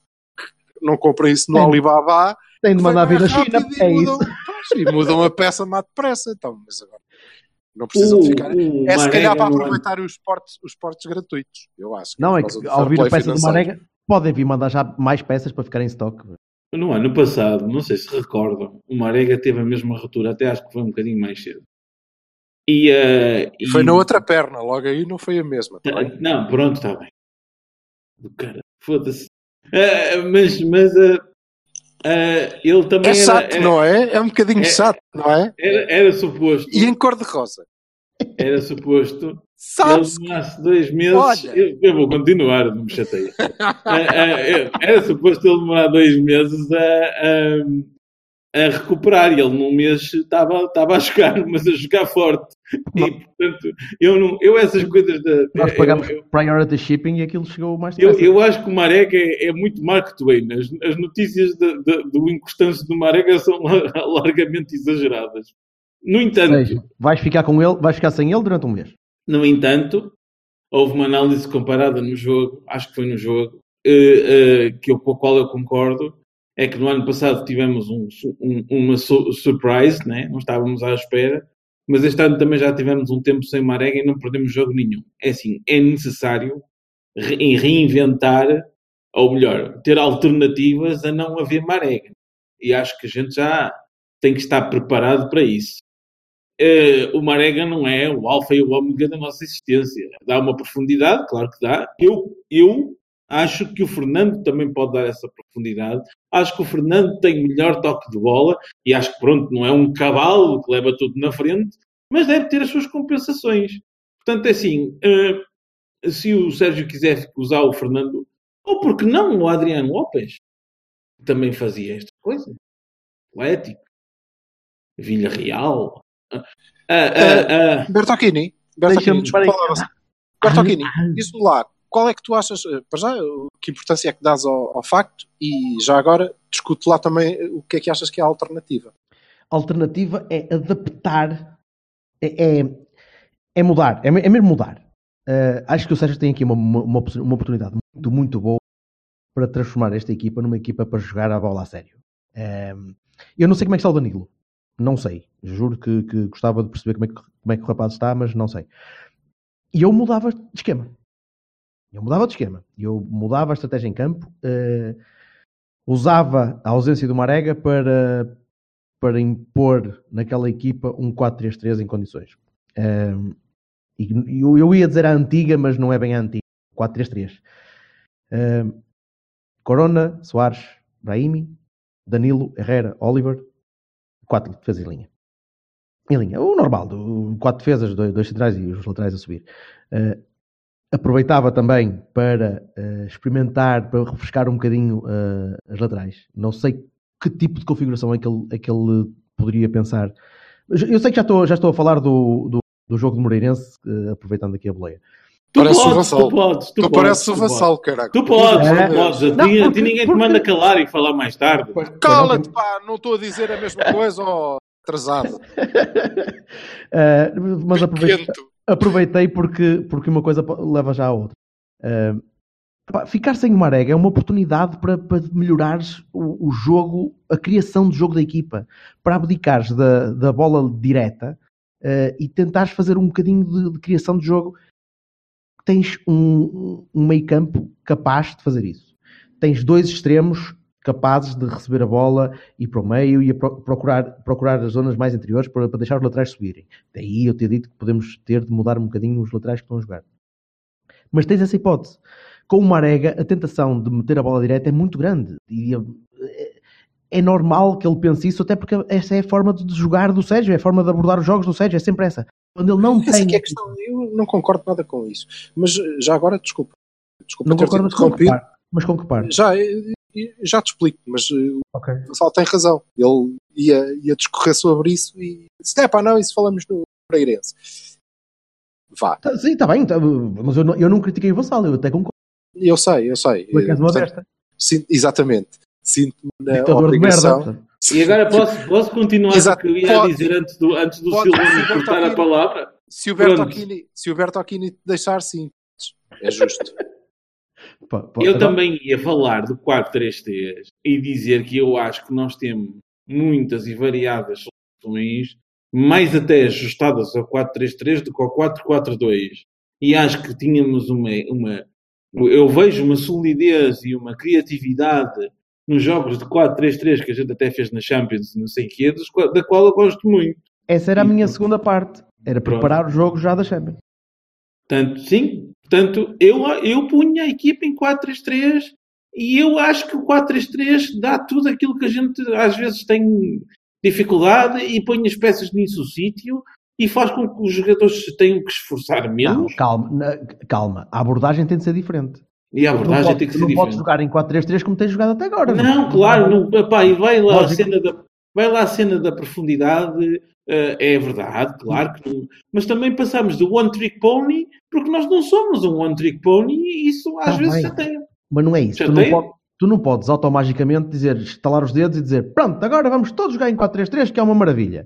não comprem isso no Sim. Alibaba Tem de mandar vir da China. É e isso. mudam, pois, e mudam a peça mais depressa. Então, mas agora não precisam de ficar. o É se calhar para ano- aproveitar os portes, os portes gratuitos. Eu acho. Não, é que do ao vir a peça do financeiro. Marega, podem vir mandar já mais peças para ficar em stock. No ano passado, não sei se recordam, o Marega teve a mesma ruptura, até acho que foi um bocadinho mais cedo. E, eh, E Foi na outra perna, logo aí não foi a mesma. tá? Não, pronto, está bem. Do cara, foda-se. Eh, mas mas eh, ele também É era, chato, era, não é? É um bocadinho É- chato, não é? era, era suposto, E em cor-de-rosa. Era suposto Sabes? ele demorasse dois meses. Olha. Eu, eu vou continuar, não me chateia. Eh, eh, era suposto ele demorar dois meses a, a, a recuperar e ele num mês estava, estava a jogar, mas a jogar forte. E portanto, eu, não, eu essas coisas da. Nós eu- pagamos eu- priority shipping e aquilo chegou mais Eu, depressa. eu acho que o Marega é, é muito Mark Twain. As, as notícias de- de- do inconstância do Marega são la- largamente exageradas. No entanto, seja, vais ficar com ele, vais ficar sem ele durante um mês. no entanto, houve uma análise comparada no jogo, acho que foi no jogo, eh, eh, que eu, com a qual eu concordo, é que no ano passado tivemos um, um- uma su- surprise, né? não estávamos à espera, mas este ano também já tivemos um tempo sem Marega e não perdemos jogo nenhum. É assim, é necessário re- reinventar, ou melhor, ter alternativas a não haver Marega. E acho que a gente já tem que estar preparado para isso. Eh, o Marega não é o alfa e o ômega da nossa existência. Dá uma profundidade, claro que dá. Eu, eu acho que o Fernando também pode dar essa profundidade. Acho que o Fernando tem melhor toque de bola e acho que, pronto, não é um cavalo que leva tudo na frente, mas deve ter as suas compensações. Portanto, é assim, eh, se o Sérgio quiser usar o Fernando, ou porque não o Adriano Lopes, também fazia esta coisa. Atlético, Vila Real. Ah, ah, Bertocchini. Bertocchini, Ah, diz-me lá, qual é que tu achas, eh, para já, que importância é que dás ao, ao facto e já agora discute lá também o que é que achas que é a alternativa. A alternativa é adaptar, é, é, é mudar, é, é mesmo mudar. Uh, acho que o Sérgio tem aqui uma, uma, uma opor- uma oportunidade muito, muito boa para transformar esta equipa numa equipa para jogar a bola a sério. Um, eu não sei como é que está o Danilo. Não sei. Juro que, que gostava de perceber como é, que, como é que o rapaz está, mas não sei. E eu mudava de esquema. Eu mudava de esquema. Eu mudava a estratégia em campo. uh, usava a ausência do Marega para, para impor naquela equipa um 4-3-3 em condições. Um, e eu, eu ia dizer a antiga, mas não é bem a antiga. 4-3-3. Um, Corona, Soares, Brahimi, Danilo, Herrera, Oliver, quatro defesas em linha. Em linha, o normal, do, quatro defesas, dois, dois centrais e os laterais a subir. Uh, aproveitava também para uh, experimentar, para refrescar um bocadinho uh, as laterais. Não sei que tipo de configuração é que ele, é que ele poderia pensar. Eu sei que já estou, já estou a falar do, do, do jogo de Moreirense, aproveitando aqui a boleia. Tu Parece o podes, Vassal. tu podes, tu, Tu, podes, o vassal, caralho. Tu podes, É. tu podes. A Não, ti, a ti porque- ninguém te manda calar e falar mais tarde. Cala-te, pá, não estou a dizer a mesma coisa, ó, atrasado. Uh, mas aproveitei, aproveitei porque, porque uma coisa leva já à outra. Uh, pá, ficar sem o Marega é uma oportunidade para, para melhorares o, o jogo, a criação de jogo da equipa, para abdicares da, da bola direta uh, e tentares fazer um bocadinho de, de criação de jogo. Tens um, um meio campo capaz de fazer isso. Tens dois extremos capazes de receber a bola e para o meio e pro- procurar, procurar as zonas mais interiores para, para deixar os laterais subirem. Daí eu ter dito que podemos ter de mudar um bocadinho os laterais que estão a jogar. Mas tens essa hipótese. Com o Marega, a tentação de meter a bola direta é muito grande. E é- é normal que ele pense isso, até porque essa é a forma de jogar do Sérgio, é a forma de abordar os jogos do Sérgio, é sempre essa. Quando ele não Essa tem. é questão. Eu não concordo nada com isso. Mas eh, já agora, desculpa. Desculpa Não ter-te concordas com que parte? Mas com que parte? Já, eh, eh, já te explico, mas eh, Ok. o Vassal tem razão. Ele ia, ia discorrer sobre isso e disse: é pá, não, isso falamos no Freirense. Vá, Tá- Sim, está bem, tá- mas eu não, eu não critiquei o Vassal, eu até concordo. eu sei, eu sei. É que és uma portanto, sinto- exatamente. Sinto-me na Ditador de obrigação. E agora posso, posso continuar Exato. o que eu ia Pode. dizer antes do, antes do Pode. Silva me Roberto cortar a palavra? Se o Berto Pronto. Aquini, se o Berto Aquini te deixar, sim. É justo. Eu também ia falar do 4-3-3 e dizer que eu acho que nós temos muitas e variadas soluções, mais até ajustadas ao 4-3-3 do que ao 4-4-2. E acho que tínhamos uma, uma. Eu vejo uma solidez e uma criatividade nos jogos de 4-3-3 que a gente até fez na Champions, não sei o quê, da qual eu gosto muito. Essa era a minha segunda parte. Era Pronto. preparar o jogo já da Champions. Portanto, sim, portanto, eu, eu punha a equipa em 4-3-3 e eu acho que o 4-3-3 dá tudo aquilo que a gente às vezes tem dificuldade e põe as peças nisso o sítio e faz com que os jogadores se tenham que esforçar Não, menos calma, na- calma. A abordagem tem de ser diferente. E a não abordagem podes- tem que ser não podes diferente. jogar em 4-3-3 como tens jogado até agora. Não, claro, não, epá, e vai lá, a cena da, vai lá a cena da profundidade, eh, é verdade, claro que não. Mas também passamos do one trick pony, porque nós não somos um one trick pony e isso às Tá vezes bem. chateia. Mas não é isso. Já Tu não, tem? po- tu não podes automaticamente dizer, estalar os dedos e dizer pronto, agora vamos todos jogar em 4-3-3 que é uma maravilha.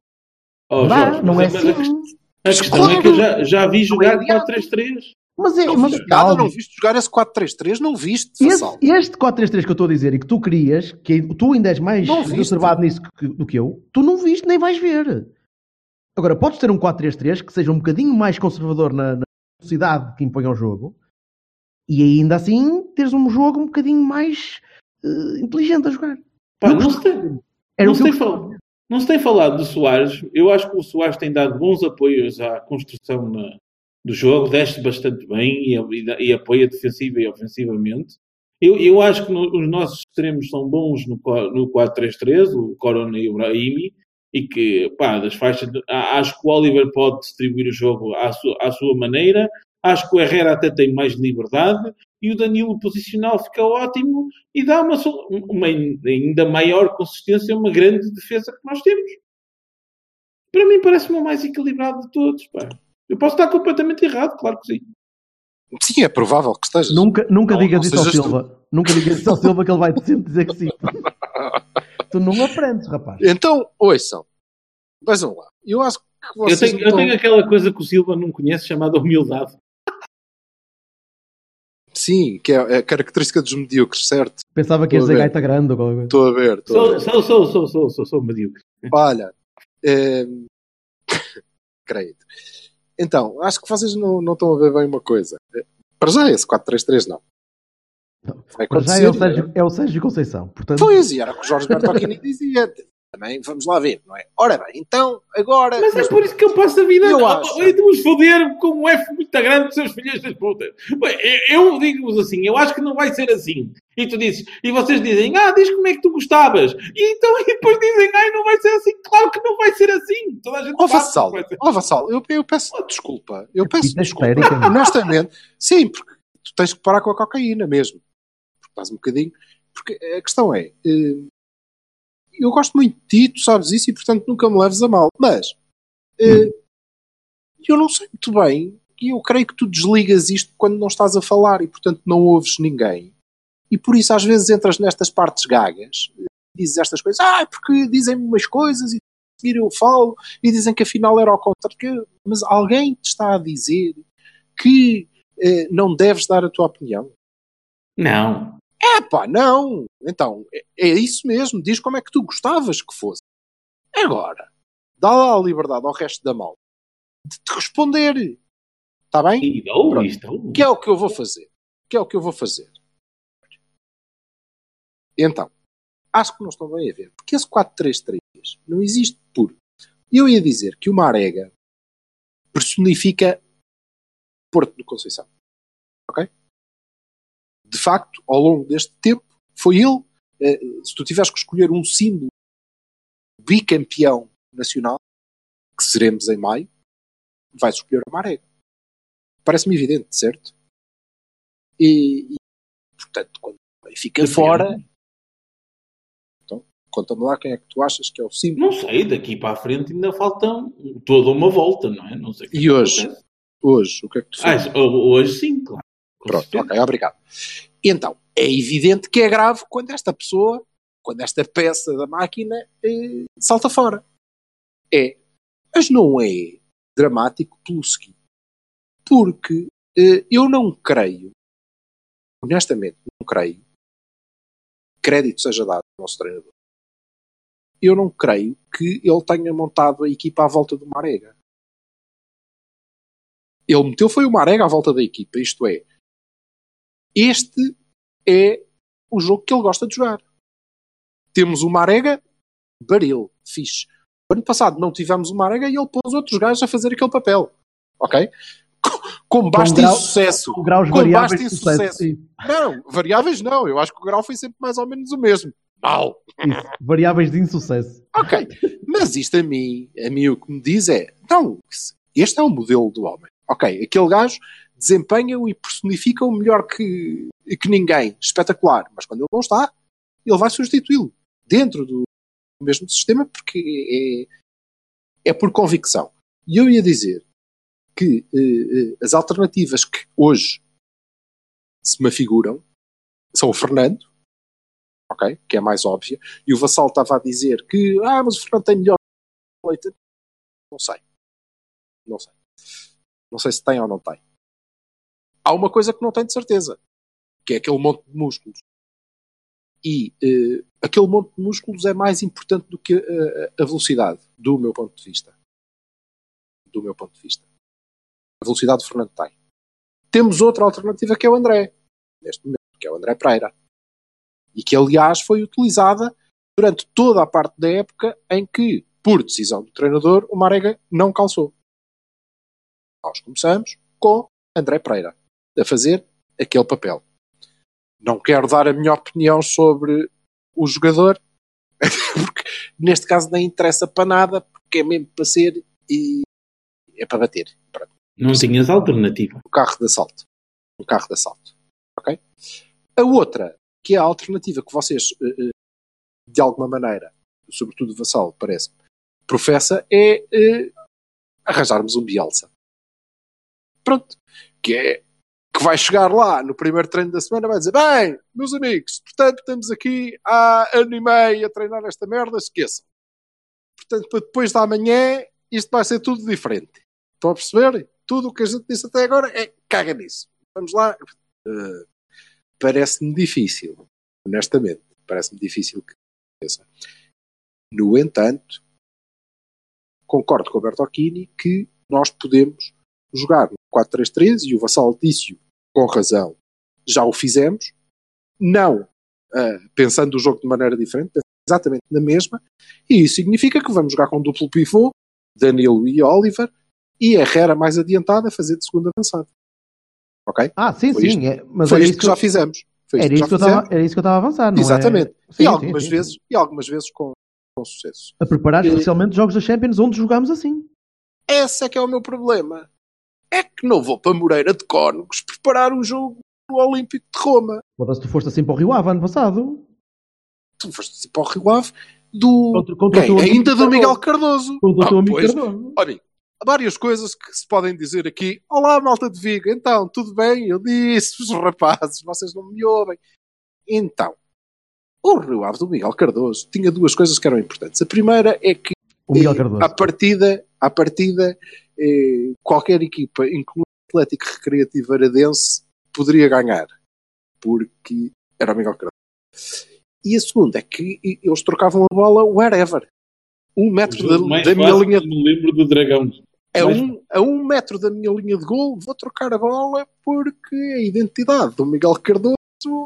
Oh, Vá, Jorge, não é a- a assim. questão- A questão é que eu já, já vi jogar Não é 4-3-3. Mas é, Não mas viste nada, calma. não viste jogar esse 4-3-3, não viste, Esse, este 4-3-3 que eu estou a dizer e que tu querias, que tu ainda és mais Não reservado nisso que- do que eu, tu não viste nem vais ver. Agora, podes ter um 4-3-3 que seja um bocadinho mais conservador na, na velocidade que impõe ao jogo e ainda assim teres um jogo um bocadinho mais eh, inteligente a jogar. Pá, Eu não, se tem, não, se tem eu fal- não se tem falado do Soares. Eu acho que o Soares tem dado bons apoios à construção na- do jogo, desce bastante bem e, e e apoia defensiva e ofensivamente. Eu, eu acho que no- os nossos extremos são bons no, no 4-3-3, o Corona e o Brahimi, e que, pá, das faixas. a- acho que o Oliver pode distribuir o jogo à, su- à sua maneira. Acho que o Herrera até tem mais liberdade e o Danilo posicional fica ótimo e dá uma, uma ainda maior consistência, uma grande defesa que nós temos. Para mim parece-me o mais equilibrado de todos. Pá. Eu posso estar completamente errado, claro que sim. Sim, é provável que estejas. Nunca, nunca Não, digas não isso ao sejas tu. Silva. Nunca digas isso ao Silva que ele vai sempre dizer que sim. tu não aprendes, rapaz. Então, ouçam. Vejam lá. Eu acho que Eu vocês tenho, não eu estão- tenho aquela coisa que o Silva não conhece chamada humildade. Sim, que é a característica dos medíocres, certo? Pensava que ia a dizer gaita grande ou qualquer coisa. Estou a ver, estou a Sou, ver. sou, sou, sou, sou, sou, sou medíocre. Olha, ehm, creio. Então, acho que vocês não, não estão a ver bem uma coisa. Para já esse 4-3-3 não. Não. Vai Para já é o Sérgio, é o Sérgio Conceição. Portanto, Pois, e era o que o Jorge Bertolini dizia. Também vamos lá ver, não é? Ora bem, então, agora... Mas é por isso que eu passo a vida Eu a acho. a nos foder com um F muito grande dos seus filhos das putas. Eu eu digo-vos assim, eu acho que não vai ser assim. E tu dizes, e vocês dizem, ah, diz como é que tu gostavas. E então e depois dizem, ai, não vai ser assim. Claro que não vai ser assim. Toda a gente que Vassal, ó Vassal, eu, eu peço desculpa. Eu peço Pita desculpa. meu. Honestamente, sim, porque tu tens que parar com a cocaína mesmo. Porque estás um bocadinho. Porque a questão é, eh, eu gosto muito de ti, tu sabes isso, e portanto nunca me leves a mal. Mas eh, eu não sei muito bem, e eu creio que tu desligas isto quando não estás a falar e portanto não ouves ninguém. E por isso às vezes entras nestas partes gagas, eh, dizes estas coisas, ah, porque dizem-me umas coisas e seguir eu falo e dizem que afinal era ao contrário. Mas alguém te está a dizer que eh, não deves dar a tua opinião? Não. É pá, não. Então, é, é isso mesmo. Diz como é que tu gostavas que fosse. Agora, dá lá a liberdade ao resto da malta de te responder. Está bem? Pronto. Que é o que eu vou fazer. Que é o que eu vou fazer. Então, acho que não estão bem a ver. Porque esse 4-3-3 não existe por. Eu ia dizer que o Marega personifica Porto do Conceição. De facto, ao longo deste tempo, foi ele. eh, se tu tiveres que escolher um símbolo bicampeão nacional, que seremos em maio, vais escolher o Marega. Parece-me evidente, certo? E, e, portanto, quando o Benfica fora, então, conta-me lá quem é que tu achas que é o símbolo. Não sei, daqui para a frente ainda faltam toda uma volta, não é? Não sei E é que hoje? acontece. Hoje, o que é que tu Ah, fazes? hoje sim, claro. Pronto, ok, obrigado. Então, é evidente que é grave quando esta pessoa, quando esta peça da máquina eh, salta fora. É. Mas não é dramático pelo seguinte. Porque eh, eu não creio, honestamente, não creio, crédito seja dado ao nosso treinador, eu não creio que ele tenha montado a equipa à volta do Marega. Ele meteu foi o Marega à volta da equipa, isto é, este é o jogo que ele gosta de jogar. Temos o Marega, baril, fixe. Ano passado não tivemos o Marega e ele pôs outros gajos a fazer aquele papel. Ok? Com basto grau- insucesso. com graus Com sucesso. insucesso. Sim, Não, variáveis não. Eu acho que o grau foi sempre mais ou menos o mesmo. Mal. isso. Variáveis de insucesso. Ok. Mas isto a mim, a mim o que me diz é, não, este é o modelo do homem. Ok, aquele gajo desempenha-o e personifica-o melhor que, que ninguém. Espetacular. Mas quando ele não está, ele vai substituí-lo dentro do mesmo sistema porque é, é por convicção. E eu ia dizer que eh, eh, as alternativas que hoje se me afiguram são o Fernando, ok? Que é mais óbvia. E o Vassal estava a dizer que, ah, mas o Fernando tem melhor leite. Não sei. Não sei. Não sei se tem ou não tem. Há uma coisa que não tem de certeza, que é aquele monte de músculos. E eh, aquele monte de músculos é mais importante do que a, a velocidade, do meu ponto de vista. Do meu ponto de vista. A velocidade o Fernando tem. Temos outra alternativa que é o André, neste momento, que é o André Pereira. E que, aliás, foi utilizada durante toda a parte da época em que, por decisão do treinador, o Marega não calçou. Nós começamos com André Pereira a fazer aquele papel. Não quero dar a minha opinião sobre o jogador, porque neste caso nem interessa para nada, porque é mesmo para ser e é para bater. Pronto. Não tinhas alternativa. Um carro de assalto. Um carro de assalto. Ok? A outra, que é a alternativa que vocês, eh, eh, de alguma maneira, sobretudo o Vassal, parece-me, professa, é eh, arranjarmos um Bielsa. Pronto. Que é que vai chegar lá no primeiro treino da semana vai dizer: Bem, meus amigos, portanto, estamos aqui há ano e meio a treinar esta merda, esqueçam. Portanto, depois da manhã, isto vai ser tudo diferente. Estão a perceber? Tudo o que a gente disse até agora é caga nisso. Vamos lá. Uh, Parece-me difícil, honestamente. Parece-me difícil que aconteça. No entanto, concordo com o Bertocchini que nós podemos jogar 4-3-3 e o Vassal disse com razão, já o fizemos, não uh, pensando o jogo de maneira diferente, exatamente na mesma, e isso significa que vamos jogar com duplo pivô, Danilo e Oliver, e Herrera mais adiantado a fazer de segundo avançado. Ok? Ah, sim, Foi sim. isto- é- mas Foi era isto que já fizemos. Era isto isso, estava, era isso que eu estava a avançar, não é? Exatamente. Sim, e, algumas sim, vezes, sim. e algumas vezes com, com sucesso. A preparar especialmente jogos da Champions onde jogamos assim. Esse é que é o meu problema. É que não vou para Moreira de Cónegos preparar um jogo no Olímpico de Roma. Foda-se, tu foste assim para o Rio Ave ano passado. Tu foste assim para o Rio Ave do. Contra, contra Quem? Ainda do. Miguel Cardoso. Contra o teu Ah, amigo pois. Cardoso. Olhem, várias coisas que se podem dizer aqui. Olá, malta de Vigo. Então, tudo bem? Eu disse, os rapazes, vocês não me ouvem. Então, o Rio Ave do Miguel Cardoso tinha duas coisas que eram importantes. A primeira é que O Miguel Cardoso. À partida, à partida qualquer equipa, incluindo o Atlético Recreativo Aradense, poderia ganhar. Porque era o Miguel Cardoso. E a segunda é que eles trocavam a bola wherever. Um metro da, da minha linha me lembro do Dragão. a mais- um, a um metro da minha linha de gol, vou trocar a bola porque a identidade do Miguel Cardoso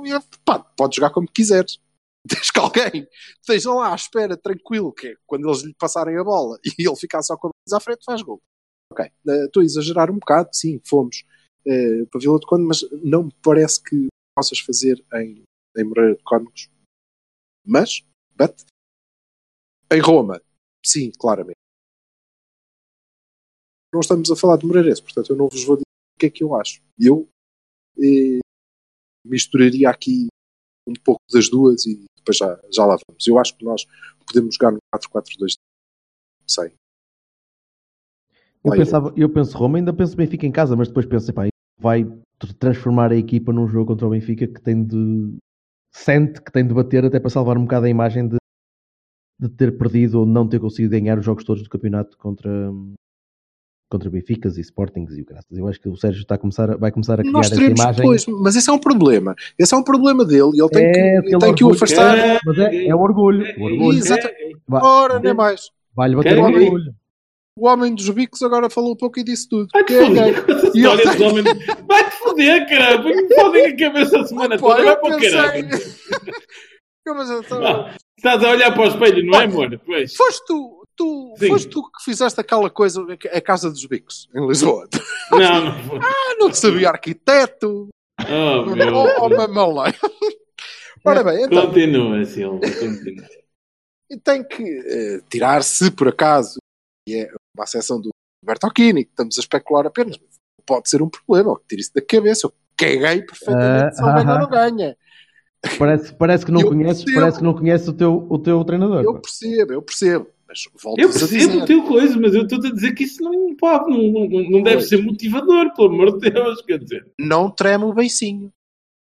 é, pá, pode jogar como quiseres. Desde que alguém esteja lá à espera, tranquilo, que é quando eles lhe passarem a bola e ele ficar só com a à frente, faz gol. Ok, eh, estou a exagerar um bocado, sim, fomos eh, para Vila de Conde, mas não me parece que possas fazer em, em Moreira de Cónegos. Mas, but, em Roma, sim, claramente não estamos a falar de Moreirense, portanto eu não vos vou dizer o que é que eu acho. Eu eh, misturaria aqui um pouco das duas e depois já, já lá vamos. Eu acho que nós podemos jogar no 4-4-2. Sei. Eu, Lá pensava, eu penso Roma, ainda penso Benfica em casa, mas depois penso, epá, vai tr- transformar a equipa num jogo contra o Benfica que tem de. sente que tem de bater até para salvar um bocado a imagem de, de ter perdido ou não ter conseguido ganhar os jogos todos do campeonato contra. contra Benficas e Sportings e o graças. Eu acho que o Sérgio está a começar, a- vai começar a criar Nós essa imagem. depois, mas esse é um problema. Esse é um problema dele e ele tem É, que, aquele tem que o afastar. É, Mas é, é o orgulho. O orgulho. Vai- Ora, nem mais. Vai-lhe bater o orgulho. O homem dos bicos agora falou pouco e disse tudo. Vai-te Que é foder E ele história dos homens. Vai-te foder, caralho. Me fodem a cabeça a semana Pô, toda. Vai eu para o caralho. Eu, eu tava- Ah, Estás a olhar para o espelho, não é, amor? Pois. Foste tu, tu, foste tu que fizeste aquela coisa, a Casa dos Bicos, em Lisboa. Não, não foi. Ah, não sabia arquiteto. Oh, meu. Oh, oh mamalém. Ora bem, então, Continua, Silva. Continua. e tem que eh, tirar, se por acaso, e é uma acessão do Bertocchini, que estamos a especular apenas, pode ser um problema, ou que tire isso da cabeça. Eu caguei perfeitamente se ele Ah, ganha ou ah, não ganha. Parece, parece que não conheces, percebo. parece que não conheces o teu, o teu treinador. Eu pá. percebo, eu percebo. Mas volto Eu percebo o teu coisa, mas eu estou a dizer que isso não, pode, não, não, não deve Pois. ser motivador, pelo amor de Deus. Quer dizer, Não treme o beicinho.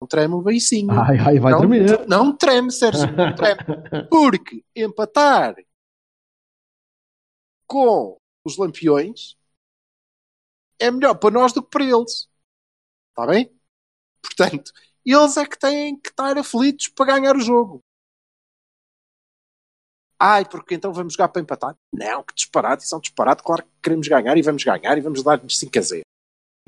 Não treme o beicinho. Ai, ai, vai não, tremer. não treme, Sérgio, não treme. Porque empatar com os lampiões é melhor para nós do que para eles. Está bem? Portanto, eles é que têm que estar aflitos para ganhar o jogo. Ai, porque então vamos jogar para empatar? Não, que disparate, isso é um disparate. Claro que queremos ganhar e vamos ganhar e vamos dar-lhes 5 a 0.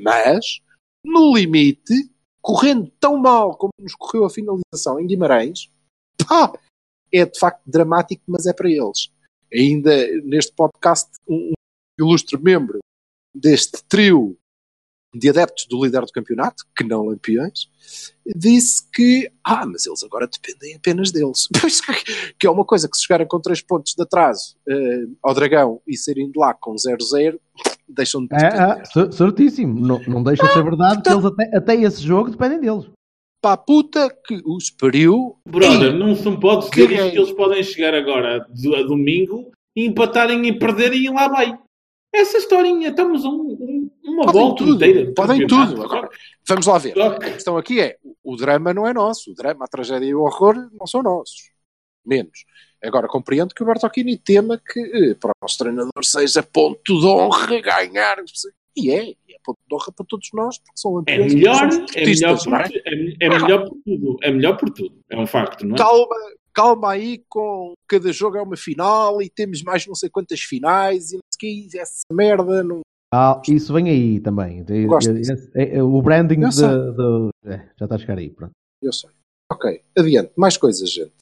Mas, no limite, correndo tão mal como nos correu a finalização em Guimarães, pá, é de facto dramático, mas é para eles. Ainda neste podcast, um ilustre membro deste trio de adeptos do líder do campeonato, que não lampiões, disse que, ah, mas eles agora dependem apenas deles. Pois, que é uma coisa que se chegarem com 3 pontos de atraso eh, ao Dragão e serem de lá com 0-0, deixam de É, depender. é, cer- certíssimo. Não, não deixa de ser verdade que eles até, até esse jogo dependem deles. Para a puta que os pariu brother, não se pode dizer isto que eles podem chegar agora a domingo e empatarem e perderem e lá vai. Essa historinha, estamos a um, um, um uma Podem volta tudo, inteira. de podem tudo. Agora, vamos lá ver. A questão aqui é: o drama não é nosso. O drama, a tragédia e o horror não são nossos. Menos. Agora, compreendo que o Bertocchini tema que eh, para o nosso treinador seja ponto de honra ganhar. E é, é ponto de honra para todos nós, porque são É melhor, é melhor, esportistas, por, é? é, é melhor por tudo. É melhor por tudo. É um facto, não é? Calma, calma aí com cada jogo é uma final e temos mais não sei quantas finais e não sei o que, essa merda não. Ah, isso vem aí também. Gosto é- é o branding de, de- é, já está a chegar aí. Pronto. Eu sei. Ok, adiante. Mais coisas, gente.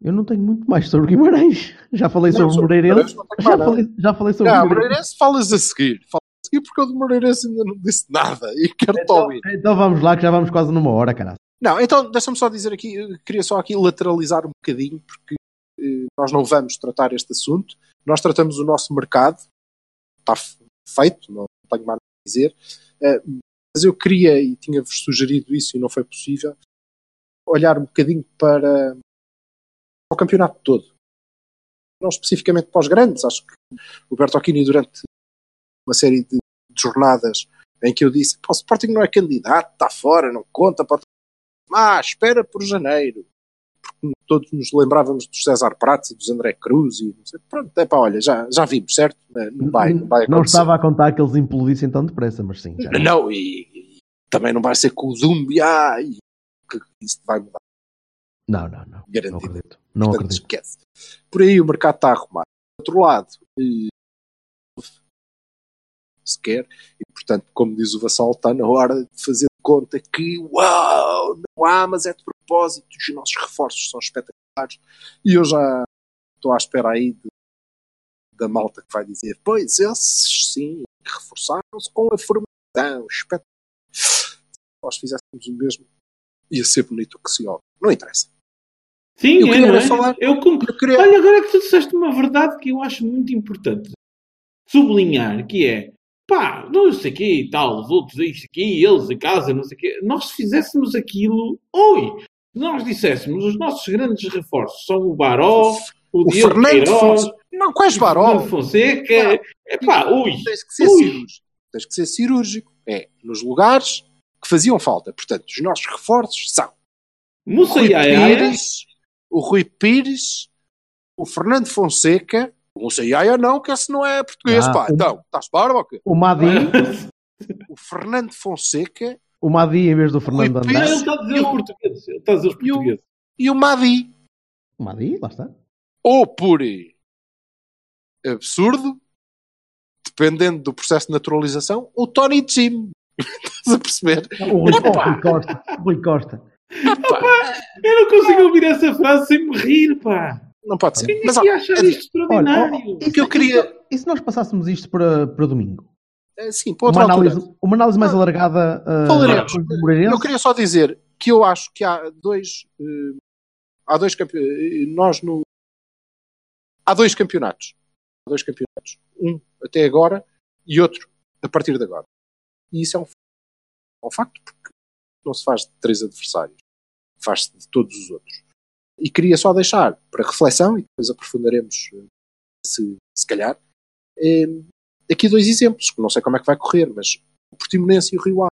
Eu não tenho muito mais sobre Guimarães. Já falei Não, sobre o sobre Moreirense. Já nada. falei, já falei sobre Não, o Moreirense. Moreirense falas a seguir. Falas a seguir porque eu do Moreirense ainda não disse nada e quero-te Então, ouvir. então vamos lá, que já vamos quase numa hora, cara. Não, então deixa-me só dizer aqui, queria só aqui lateralizar um bocadinho porque eh, nós não vamos tratar este assunto. Nós tratamos o nosso mercado. Está feito, não tenho mais a dizer. Eh, mas eu queria, e tinha-vos sugerido isso e não foi possível, olhar um bocadinho para o campeonato todo. Não especificamente para os grandes. Acho que o Bertocchini, durante uma série de de jornadas em que eu disse: "Pá, o Sporting não é candidato, está fora, não conta. Pode... Ah, espera por janeiro. Porque todos nos lembrávamos dos César Prates e dos André Cruz e não sei. Pronto, é pá, olha, já, já vimos, certo? Não vai, não vai acontecer. Não estava a contar que eles implodissem tão depressa, mas sim. já. Não, e, e também não vai ser com o Zumbi, ah, e que isso vai mudar, Não, não, não. Não garantido. acredito. Não Portanto, acredito. esquece. Por aí o mercado está arrumado. Do outro lado, eh, sequer, e portanto, como diz o Vassal, está na hora de fazer conta que, uau, não há, mas é de propósito, os nossos reforços são espetaculares, e eu já estou à espera aí de- da malta que vai dizer, pois esses sim, reforçaram-se com a formação, espetacular. Se nós fizéssemos o mesmo, ia ser bonito o que se ouve. Não interessa. Sim, Eu é, queria é? falar- Eu concordo. Eu queria... Olha, agora que tu disseste uma verdade que eu acho muito importante sublinhar, que é pá, não sei o quê e tal, os outros isto aqui, eles em casa, não sei o quê. Nós se fizéssemos aquilo, oi, se nós disséssemos os nossos grandes reforços são o Baró, o, O Diogo Fernando Queiroz, Fonseca. Não, quais o Baró? Fernando Fonseca, é pá, ui, Tens que ser Ui. cirúrgico. Tens que ser cirúrgico. É, nos lugares que faziam falta. Portanto, os nossos reforços são Mussa Rui Yaya, Pires, o Rui Pires, o Fernando Fonseca, o Musa Yaya não, que esse não é português, Ah, pá. o- Então, estás barba ou quê? O Madi, O Fernando Fonseca o Madi em vez do Fernando Não, ele André. está a dizer os portugueses, ele está a dizer os E o- portugueses. e o Madi. O Madi, lá está. Ou por absurdo, dependendo do processo de naturalização, o Tony Jim. Estás a perceber? O Rui, oh, Rui Costa. Rui Costa. Eu não consigo ouvir essa frase sem me rir, pá. Não pode ser. Quem é Mas ia achar isto extraordinário? o que eu queria. E se nós passássemos isto para, para domingo? eh, Sim, para outra Uma altura. análise, uma análise mais alargada uh? Eu queria só dizer que eu acho que há dois. eh, há dois campeonatos. Nós no. Há dois campeonatos. Há dois campeonatos. Um até agora e outro a partir de agora. E isso é um, é um facto porque não se faz de três adversários. Faz-se de todos os outros. E queria só deixar para reflexão, e depois aprofundaremos eh, se, se calhar, eh, aqui dois exemplos, que não sei como é que vai correr, mas o Portimonense e o Rio Ave.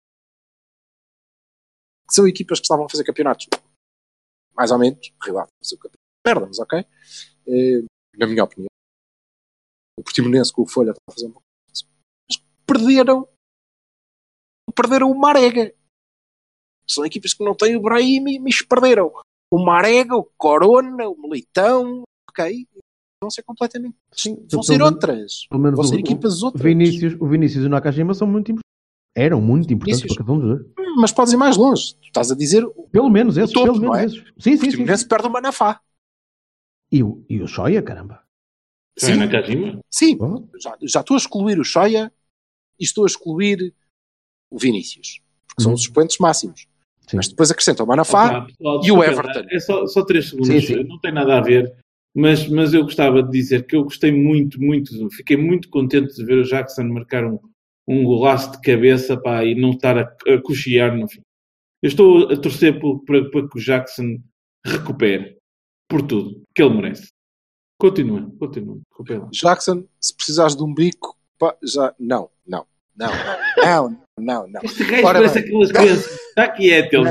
Que são equipas que estavam a fazer campeonatos mais ou menos, Rio Ave fazer o campeonato merda, mas ok Eh, na minha opinião. O Portimonense com o Folha estava a fazer um pouco mas perderam. Perderam o Marega. São equipas que não têm o Brahim mas perderam o Marega, o Corona, o Militão ok, vão ser completamente Sim, vão ser menos- outras Pelo menos vão ser o, equipas o, outras Vinícius, o Vinícius e o Nakajima são muito importantes. Eram muito importantes Vinícius. para cada um dos dois. Hum, mas podes ir mais longe tu estás a dizer Pelo menos esses, topo, pelo menos é? esses. Sim, sim, sim. Portimonense perde o Manafá E o, e o Shoya, caramba. Sim. Na Kajima? Sim, Oh, já, já estou a excluir o Shoya e estou a excluir o Vinícius, porque são Uhum. os suplentes máximos. Sim. Mas depois acrescenta o Manafá Opa, pessoal, e o Everton. É só, só três segundos, Sim, sim. não tem nada a ver. Mas, mas eu gostava de dizer que eu gostei muito, muito, fiquei muito contente de ver o Jackson marcar um, um golaço de cabeça pá, e não estar a, a cochear no fim. Eu estou a torcer para, para que o Jackson recupere por tudo que ele merece. Continua, continua. Jackson, se precisares de um bico pa- já, não, não, não, não, não, não, não. Este gajo Ora parece aquelas crianças. Está quieto, ele.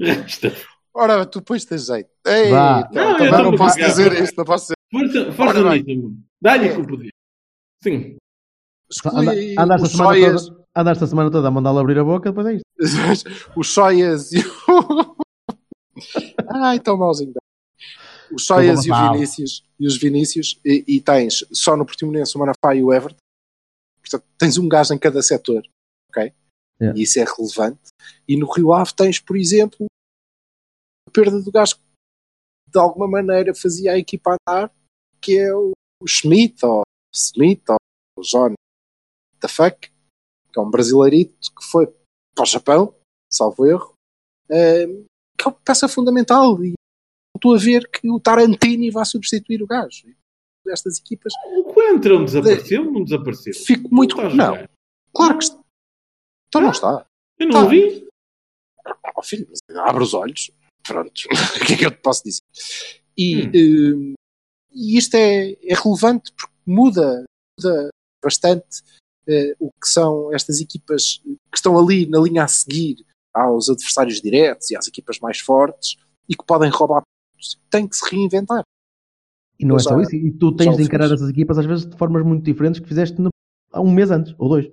Resta. Ora, tu pões tens jeito. Ei, Vá. não, também não posso a dizer isto, não posso dizer. Força, força nisso. Dá-lhe com o poder. Sim. Anda- Andaste a os semana soias, toda- andaste a semana toda a mandá-lo abrir a boca, depois é isto. os soias e o... Ai, tão mauzinho. Os soias e o mal. Vinícius, e os Vinícius, e, e tens só no Portimonense o Manafá e o Everton. Portanto, tens um gajo em cada setor, ok? Yeah. E isso é relevante. E no Rio Ave tens, por exemplo, a perda do gajo que de alguma maneira fazia a equipa andar, que é o, Schmidt, ou Smith, ou o John the fuck, que é um brasileirito que foi para o Japão, salvo erro, ehm, que é uma peça fundamental. E estou a ver que o Tarantini vai substituir o gajo. Destas equipas, O Coentrão desapareceu ou não desapareceu? fico muito. Não está Não, claro que está. Então não está. Eu não Tá. ouvi. Oh, filho, mas abre os olhos. Pronto. o que é que eu te posso dizer? E, Hum. ehm, e isto é, é relevante porque muda, muda bastante eh, o que são estas equipas que estão ali na linha a seguir aos adversários diretos e às equipas mais fortes e que podem roubar pontos. Tem que se reinventar. E não é só isso. E tu tens de encarar essas equipas às vezes de formas muito diferentes que fizeste no- há um mês antes, ou dois.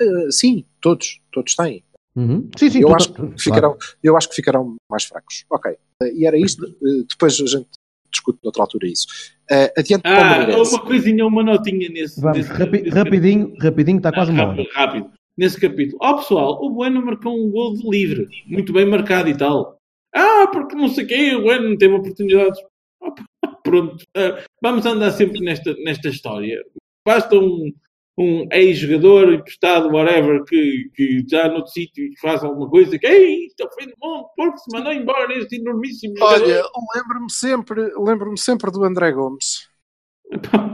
Eh, sim, todos, todos têm. Uhum. Sim, sim. eu, acho claro. que ficarão, eu acho que ficarão mais fracos. Ok. Eh, e era isto. Eh, depois a gente discute noutra altura isso. Eh, adiante para o Ah, uma coisinha, uma notinha nesse. Vamos, nesse- rapi- nesse rapidinho, rapidinho, está quase Ah, uma hora. rápido, rápido. Nesse capítulo. Ó pessoal, o Bueno marcou um gol de livre. Muito bem marcado e tal. Ah, porque não sei quem, o Bueno não teve oportunidades. Ah, Pronto. Ah, vamos andar sempre nesta, nesta história. Basta um, um ex-jogador emprestado, whatever, que, que já noutro sítio faz alguma coisa que, ei, isto é o fim do mundo, porque se mandou embora este enormíssimo. Olha, lembro-me sempre, lembro-me sempre do André Gomes.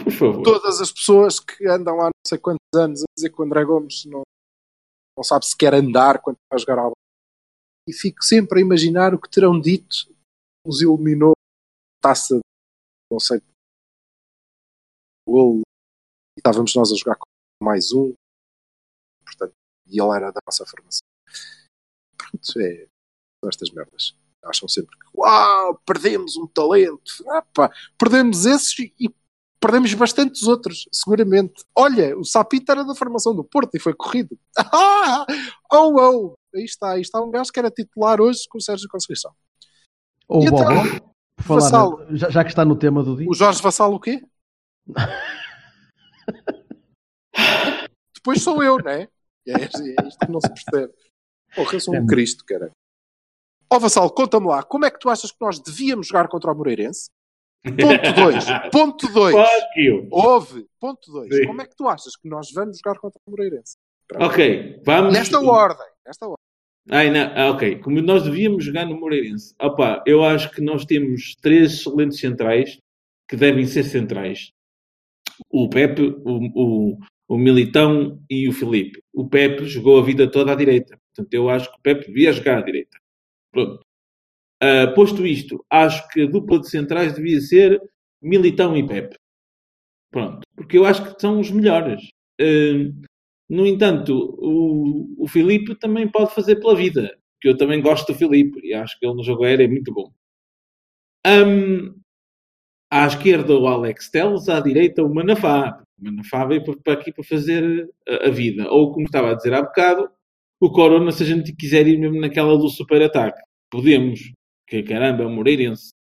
Por favor. Todas as pessoas que andam há não sei quantos anos a dizer que o André Gomes não, não sabe se quer andar quando vai jogar a bola. E fico sempre a imaginar o que terão dito nos eliminou a taça, sei, gol, e estávamos nós a jogar com mais um, portanto, e ele era da nossa formação. Pronto, é estas merdas. Acham sempre que, uau, perdemos um talento. Ah, perdemos esses e perdemos bastantes outros, seguramente. Olha, o Sapito era da formação do Porto e foi corrido. Ah, oh, oh. Aí está, aí está um gajo que era titular hoje com o Sérgio Conceição. Ou o Bobo, então, por falar, Vassalo. já, já que está no tema do dia. O Jorge Vassalo o quê? Depois sou eu, não é? É, é isto que não se percebe. Porra, eu sou um É. Cristo, cara. Ó Vassalo, conta-me lá, como é que tu achas que nós devíamos jogar contra o Moreirense? Ponto 2. Ponto 2. Fuck you. Houve. Ponto 2. Sim. Como é que tu achas que nós vamos jogar contra o Moreirense? Ok, vamos. Nesta ordem. Nesta ordem. Ai, não, ah, ok. Como nós devíamos jogar no Moreirense. Opa, eu acho que nós temos três excelentes centrais que devem ser centrais. O Pepe, o, o, o Militão e o Filipe. O Pepe jogou a vida toda à direita. Portanto, eu acho que o Pepe devia jogar à direita. Pronto. Ah, posto isto, acho que a dupla de centrais devia ser Militão e Pepe. Pronto. Porque eu acho que são os melhores. Ah, no entanto, o, o Filipe também pode fazer pela vida. Que eu também gosto do Filipe e acho que ele no jogo aéreo é muito bom. Ahm, à esquerda, o Alex Telles, à direita, o Manafá. O Manafá veio para- aqui para fazer a, vida. Ou, como estava a dizer há bocado, o Corona, se a gente quiser ir mesmo naquela do super-ataque. Podemos. Que caramba, é o Moreirense.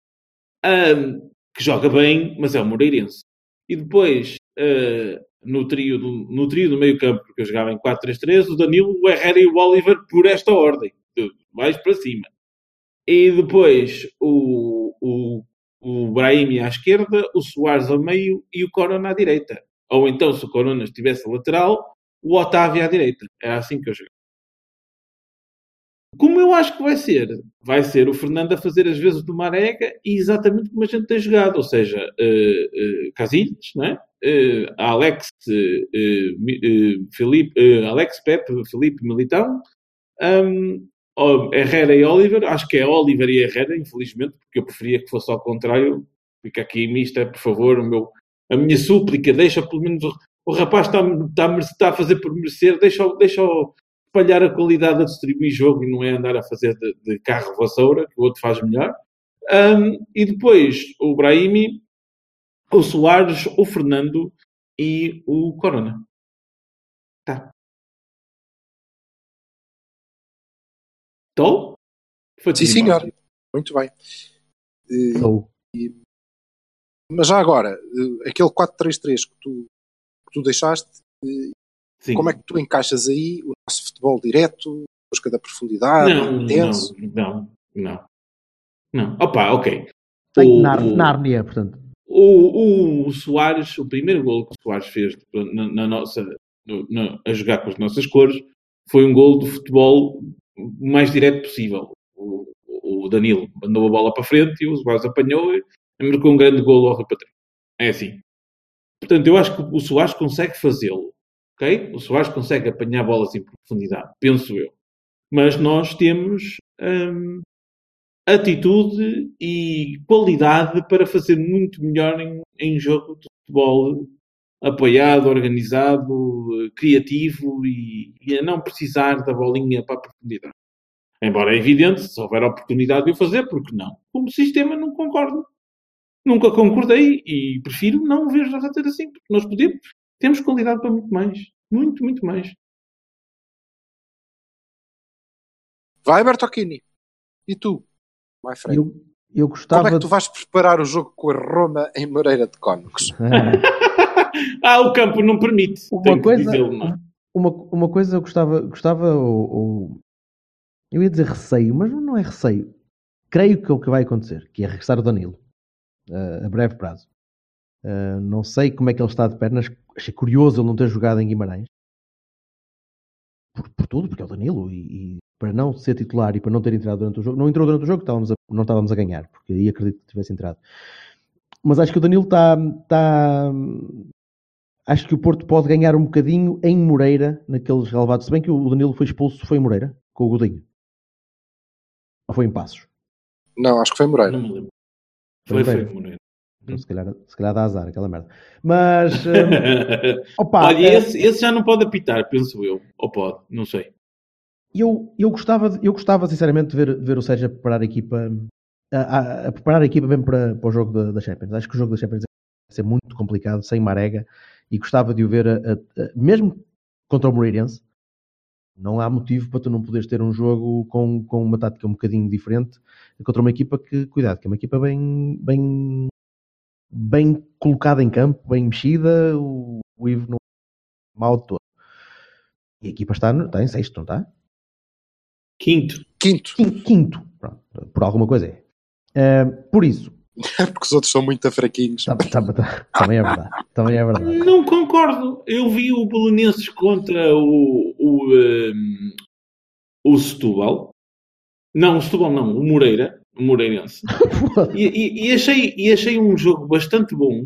Ahm, que joga bem, mas é o Moreirense. E depois, ah, no trio do, no trio do meio campo, porque eu jogava em 4-3-3, o Danilo, o Herrera e o Oliver por esta ordem, de baixo para cima. E depois o, o, o Brahimi à esquerda, o Soares ao meio e o Corona à direita. Ou então, se o Corona estivesse lateral, o Otávio à direita. Era assim que eu jogava. Como eu acho que vai ser? Vai ser o Fernando a fazer as vezes do Marega e exatamente como a gente tem jogado, ou seja, uh, uh, Casilhas, não é? Uh, Alex, uh, uh, Felipe, uh, Alex Pepe, Felipe Militão, um, Herrera e Oliver, acho que é Oliver e Herrera, infelizmente, porque eu preferia que fosse ao contrário. Fica aqui mista, por favor, o meu, a minha súplica, deixa pelo menos o, o rapaz está, está, está a fazer por merecer, deixa-o deixa espalhar a qualidade a distribuir jogo e não é andar a fazer de, de carro vassoura, que o outro faz melhor. Um, e depois o Brahimi, o Soares, o Fernando e o Corona. Tá. Estou? Sim, senhor. Muito bem. Estou. Mas já agora, eh, aquele 4-3-3 que tu, que tu deixaste, eh, Sim. como é que tu encaixas aí o nosso futebol direto, busca da profundidade, Não, intenso? não, não, não. Não. Opa, ok. Tem O- o- Nárnia, portanto. O, o Soares, o primeiro gol que o Soares fez na, na nossa, no- na- a jogar com as nossas cores, foi um gol de futebol o mais direto possível. O, o Danilo mandou a bola para frente e o Soares apanhou e marcou um grande gol ao repatriar. É assim. Portanto, eu acho que o Soares consegue fazê-lo. Ok? O Soares consegue apanhar bolas em profundidade, penso eu. Mas nós temos hum, atitude e qualidade para fazer muito melhor em, em jogo de futebol apoiado, organizado, criativo e, e a não precisar da bolinha para a profundidade. Embora é evidente, se houver oportunidade de o fazer, porque não? Como sistema não concordo. Nunca concordei e prefiro não ver já fazer assim, porque nós podemos, temos qualidade para muito mais. Muito, muito mais. Vai, Bertocchini. E tu? My friend. Eu, eu Como gostava é que tu vais preparar o jogo com a Roma em Moreira de Cónicos? de... ah, o campo não permite. Uma coisa- uma, uma coisa eu gostava, gostava ou, ou- eu ia dizer receio, mas não é receio. Creio que é o que vai acontecer, que é regressar o Danilo eh, a breve prazo. Eh, não sei como é que ele está de pernas. Achei curioso ele não ter jogado em Guimarães. Por, por tudo, porque é o Danilo. E, e para não ser titular e para não ter entrado durante o jogo, não entrou durante o jogo, estávamos a- não estávamos a ganhar, porque aí acredito que tivesse entrado. Mas acho que o Danilo está, está, acho que o Porto pode ganhar um bocadinho em Moreira, naqueles relevados. Se bem que o Danilo foi expulso, foi em Moreira, com o Godinho. Ou foi em Passos? Não, acho que foi Moreira. Não me lembro. Foi Foi, foi, Moreira. Então, se, calhar, se calhar dá azar, aquela merda. Mas, hum, opa, Olha, eh, esse, esse já não pode apitar, penso eu. Ou pode, não sei. eu, eu, gostava, eu gostava sinceramente de ver, de ver o Sérgio a preparar a equipa, a, a- a preparar a equipa mesmo para, para o jogo da, da Champions. Acho que o jogo da Champions vai ser muito complicado, sem Marega, e gostava de o ver, a- mesmo contra o Moreirense, não há motivo para tu não poderes ter um jogo com, com uma tática um bocadinho diferente contra uma equipa que, cuidado, que é uma equipa bem, bem, bem colocada em campo, bem mexida, o, o Ivo não é mal de todo. E a equipa está, está em sexto, não está? Quinto. Quinto, Quin- Quinto, Pronto, por alguma coisa é. Eh, por isso, porque os outros são muito fraquinhos. tá- tá- tá- também é verdade. Também é verdade. Não concordo. Eu vi o Belenenses contra o, o, ehm, o Setúbal. Não, o Setúbal não, o Moreira. Moreirense. E, e- e achei, e achei um jogo bastante bom.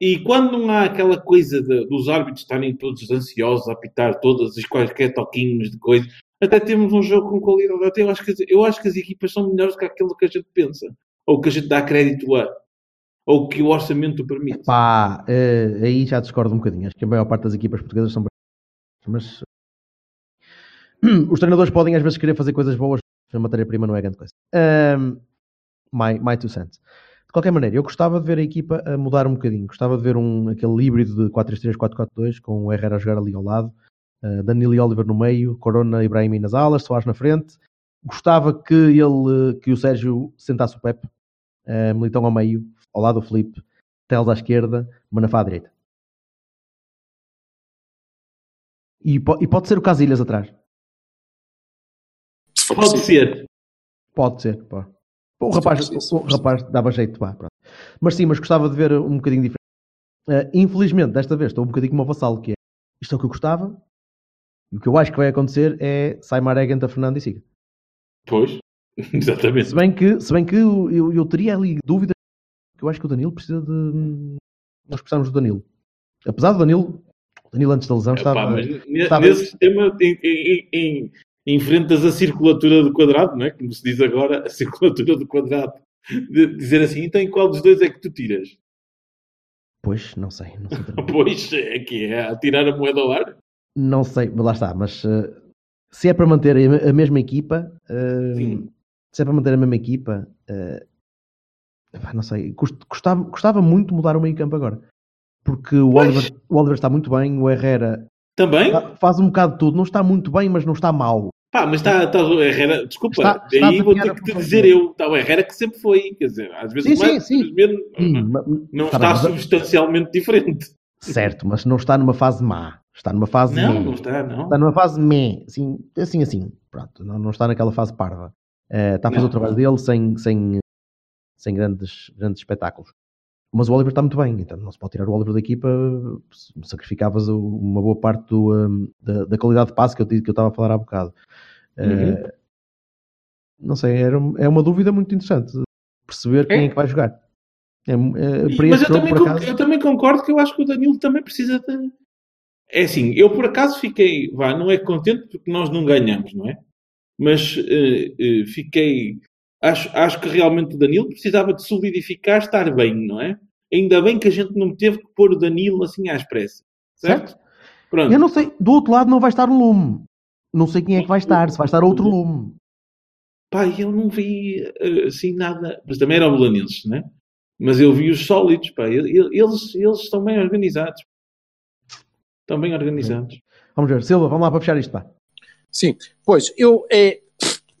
E quando não há aquela coisa de- dos árbitros estarem todos ansiosos a apitar todas as quaisquer toquinhos de coisa, até temos um jogo com qualidade. Até eu, acho que, as- eu acho que as equipas são melhores que aquilo que a gente pensa. Ou que a gente dá crédito a. Ou que o orçamento permite. Pá, eh, aí já discordo um bocadinho. Acho que a maior parte das equipas portuguesas são. Mas os treinadores podem às vezes querer fazer coisas boas, a matéria-prima não é grande coisa. Um, my, my two cents. De qualquer maneira, eu gostava de ver a equipa a mudar um bocadinho. Gostava de ver um, aquele híbrido de 4-3-3, 4-4-2, com o Herrera a jogar ali ao lado, uh, Danilo e Oliver no meio, Corona e Ibrahim nas alas, Soares na frente. Gostava que ele, que o Sérgio sentasse o Pepe, uh, Militão ao meio, ao lado do Felipe, Teles à esquerda, Manafá à direita. E, po- e pode ser o Casilhas atrás. Se for Pode possível. ser. Pode ser, pá. O rapaz, o rapaz dava jeito, pá, pronto. Mas sim, mas gostava de ver um bocadinho diferente. Eh, infelizmente, desta vez estou um bocadinho como o vassalo, que é isto é o que eu gostava. E o que eu acho que vai acontecer é sai Marega entre Fernando e Siga. Pois. Exatamente. Se bem que, se bem que eu, eu, eu teria ali dúvidas, que eu acho que o Danilo precisa de. Nós precisamos do Danilo. Apesar do Danilo, o Danilo antes da lesão Epá, estava. mas ne- estava- nesse sistema em, em, em, enfrentas a circulatura do quadrado, não é? Como se diz agora, a circulatura do quadrado. De dizer assim, então em qual dos dois é que tu tiras? Pois, não sei. Não sei. Pois, é que é a tirar a moeda ao ar. não sei, lá está. Mas eh, se é para manter a, mesma equipa, eh, se é para manter a mesma equipa, eh, não sei. Gostava, gostava muito de mudar o meio campo agora. Porque o. Oliver, o Oliver está muito bem, o Herrera Também? fa- faz um bocado de tudo. Não está muito bem, mas não está mal. Pá, mas está, está o Herrera, desculpa, Está- está daí vou ter que te dizer eu. Está o Herrera que sempre foi, quer dizer, às vezes Sim, mais, sim, sim. às vezes Hum, não está bem, substancialmente diferente. Certo, mas não está numa fase má. Está numa fase Não, meh. não está, não. Está numa fase meh, assim, assim, assim. Pronto, não, não está naquela fase parva. Eh, está a fazer Não. o trabalho dele sem, sem, sem grandes, grandes espetáculos. Mas o Oliver está muito bem, então não se pode tirar o Oliver da equipa. Sacrificavas uma boa parte do, hum, da, da qualidade de passe que eu, que eu estava a falar há bocado. Eh, Uhum. Não sei, era, é uma dúvida muito interessante perceber quem É. é que vai jogar. É, é, mas eu jogo, também, acaso, eu também concordo que eu acho que o Danilo também precisa de. É assim, eu por acaso fiquei, vá, não é contente porque nós não ganhamos, não é? Mas eh, eh, fiquei. Acho, acho que realmente o Danilo precisava de solidificar, estar bem, não é? Ainda bem que a gente não teve que pôr o Danilo assim à expressa. Certo? Pronto. Eu não sei, do outro lado não vai estar o Lume. Não sei quem é que vai estar, se vai estar outro Lume. Pá, eu não vi eh, assim nada. Mas também eram belenenses, né? Mas eu vi os sólidos, pá. Eles, eles estão bem organizados. Estão bem organizados. Vamos ver, Silva, vamos lá para fechar isto, pá. Sim, pois eu é.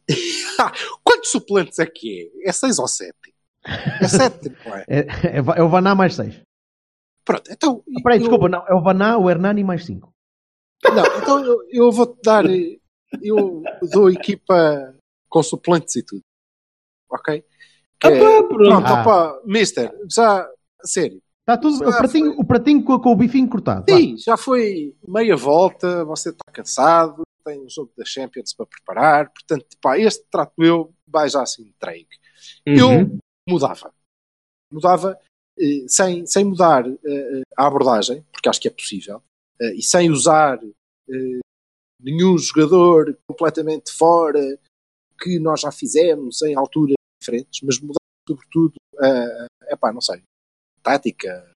Quantos suplentes é que é? É 6 ou 7? É 7, não é? É, é, é o Vaná mais 6. Pronto, então. Peraí, eu- desculpa, não, é o Vaná, o Hernani mais 5. Não, então eu, eu vou-te dar. eh, Eu dou equipa com suplentes e tudo. Ok? Que Ah, é- pá, pronto. Pronto, Ah. opa, mister, já. a Sério. Está tudo, o pratinho, o pratinho com, com o bifinho cortado. vá. Sim, já foi meia volta, você está cansado, tem um jogo da Champions para preparar, portanto, pá, este trato eu vai já assim entregue. Eu Uhum. mudava. Mudava eh, sem, sem mudar eh, a abordagem, porque acho que é possível, e sem usar eh, nenhum jogador completamente fora que nós já fizemos em alturas diferentes, mas mudar sobretudo é pá, não sei, tática,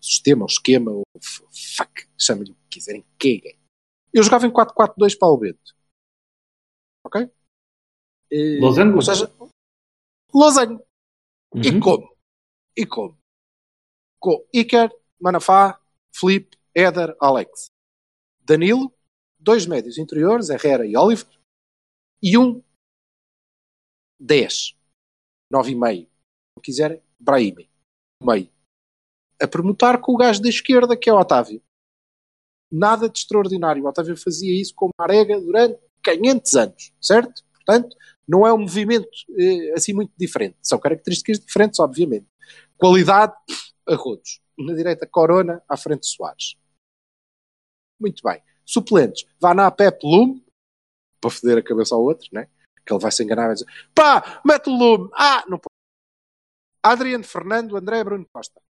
sistema, ou esquema, ou f- fuck, chamem-lhe o que quiserem, caguem. Eu jogava em 4-4-2 para o Bento. Ok? Eh, Losango? Ou seja, Losango. E Uhum. como? E como? Com Iker, Manafá, Felipe, Éder, Alex. Danilo, dois médios interiores, Herrera e Oliver, e um 10, 9,5. Se quiserem, Brahimi, meio. A permutar com o gajo da esquerda, que é o Otávio. Nada de extraordinário. O Otávio fazia isso com Marega durante 500 anos, certo? Portanto, não é um movimento eh, assim muito diferente. São características diferentes, obviamente. Qualidade, a rodos. Na direita, Corona, à frente, Soares. Muito bem. Suplentes. Vaná, Pep, Lume, para foder a cabeça ao outro, né? Que ele vai se enganar e vai dizer pá, mete o Lume. Ah, não pode. Adriano, Fernando, André, Bruno Costa.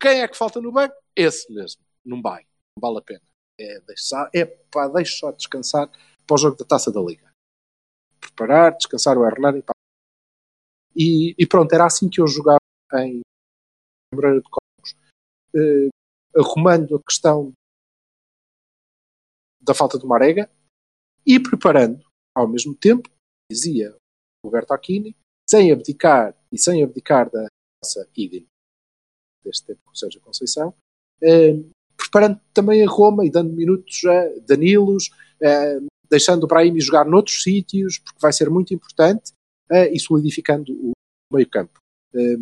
Quem é que falta no banco? Esse mesmo. Não vai. Não vale a pena. É, deixar, é pá, deixa só descansar para o jogo da Taça da Liga. Preparar, descansar o Hernani e pá. E, e pronto, era assim que eu jogava em Moreira de Cosmos. Eh, arrumando a questão da falta do Marega e preparando, ao mesmo tempo, dizia Roberto Aquini, sem abdicar e sem abdicar da nossa idem deste tempo com o Sérgio Conceição, eh, preparando também a Roma e dando minutos a Danilos, eh, deixando o Brahim jogar noutros sítios, porque vai ser muito importante, eh, e solidificando o meio campo. Eh,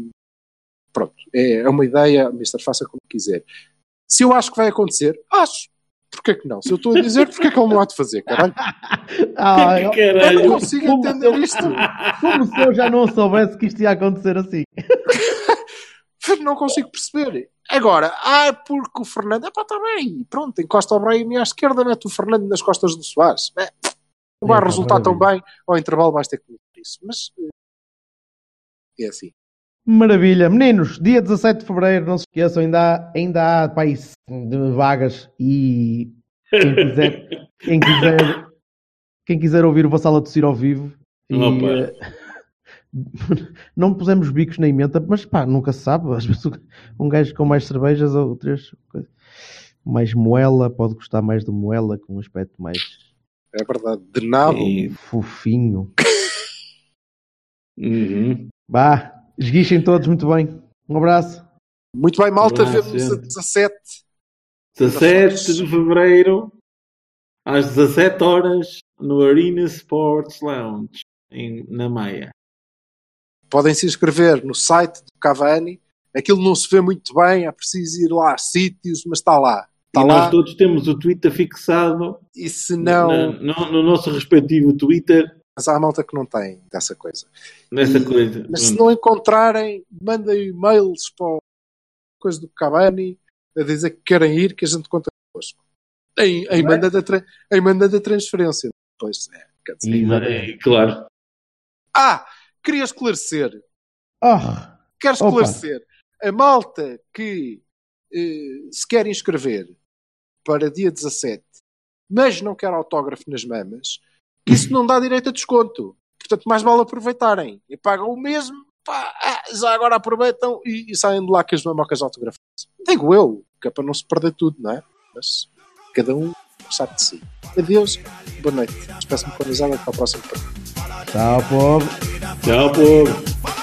pronto, é, é uma ideia, Mister, faça como quiser. Se eu acho que vai acontecer, acho. Porquê que não? Se eu estou a dizer, porquê que ele não há de fazer, caralho? Ah, eu- Que Eu não caralho. consigo Como entender eu- isto. como se eu já não soubesse que isto ia acontecer assim. Não consigo perceber. Agora, ah, porque o Fernando, é pá, está bem, pronto, encosta o Brahim à esquerda, mete o Fernando nas costas do Soares. É, não vai É, resultar tão bem, ao intervalo vais ter que meter isso. Mas eh, é assim. Maravilha. Meninos, dia 17 de Fevereiro, não se esqueçam, ainda há, ainda há país de vagas e quem quiser, quem quiser, quem quiser ouvir o Vassal a tossir ao vivo e, Opa. eh, não pusemos bicos nem menta, mas pá, nunca se sabe. Às vezes um gajo com mais cervejas ou três, mais moela, pode gostar mais de moela, com um aspecto mais É verdade. De nada. E- fofinho. Uhum. Vá, esguichem todos muito bem. Um abraço. Muito bem, malta. Vemos a gente. 17. 17 de fevereiro, às 17 horas, no Arena Sports Lounge, em, na Maia. Podem se inscrever no site do Cavani. Aquilo não se vê muito bem. É preciso ir lá a sítios, mas está lá. Está e lá. nós todos temos o Twitter fixado E se não. na- no, no nosso respectivo Twitter, Mas há malta que não tem dessa coisa. nessa E- coisa. Mas se não encontrarem, mandem e-mails para a coisa do Cavani a dizer que querem ir, que a gente conta convosco. Em, em, manda da tra- em manda da transferência. Pois é, quer dizer. E- É, claro. Ah, queria esclarecer. Oh, Quero Opa. esclarecer. A malta que eh, se quer inscrever para dia 17, mas não quer autógrafo nas mamas, isso não dá direito a desconto. Portanto, mais vale aproveitarem. E pagam o mesmo, pá, ah, já agora aproveitam e, e saem de lá com as mamocas autografadas. Digo eu, que é para não se perder tudo, não é? Mas cada um sabe de si. Adeus, boa noite. Despeço-me com a. Até ao próximo programa. tchau, povo. Tchau, povo.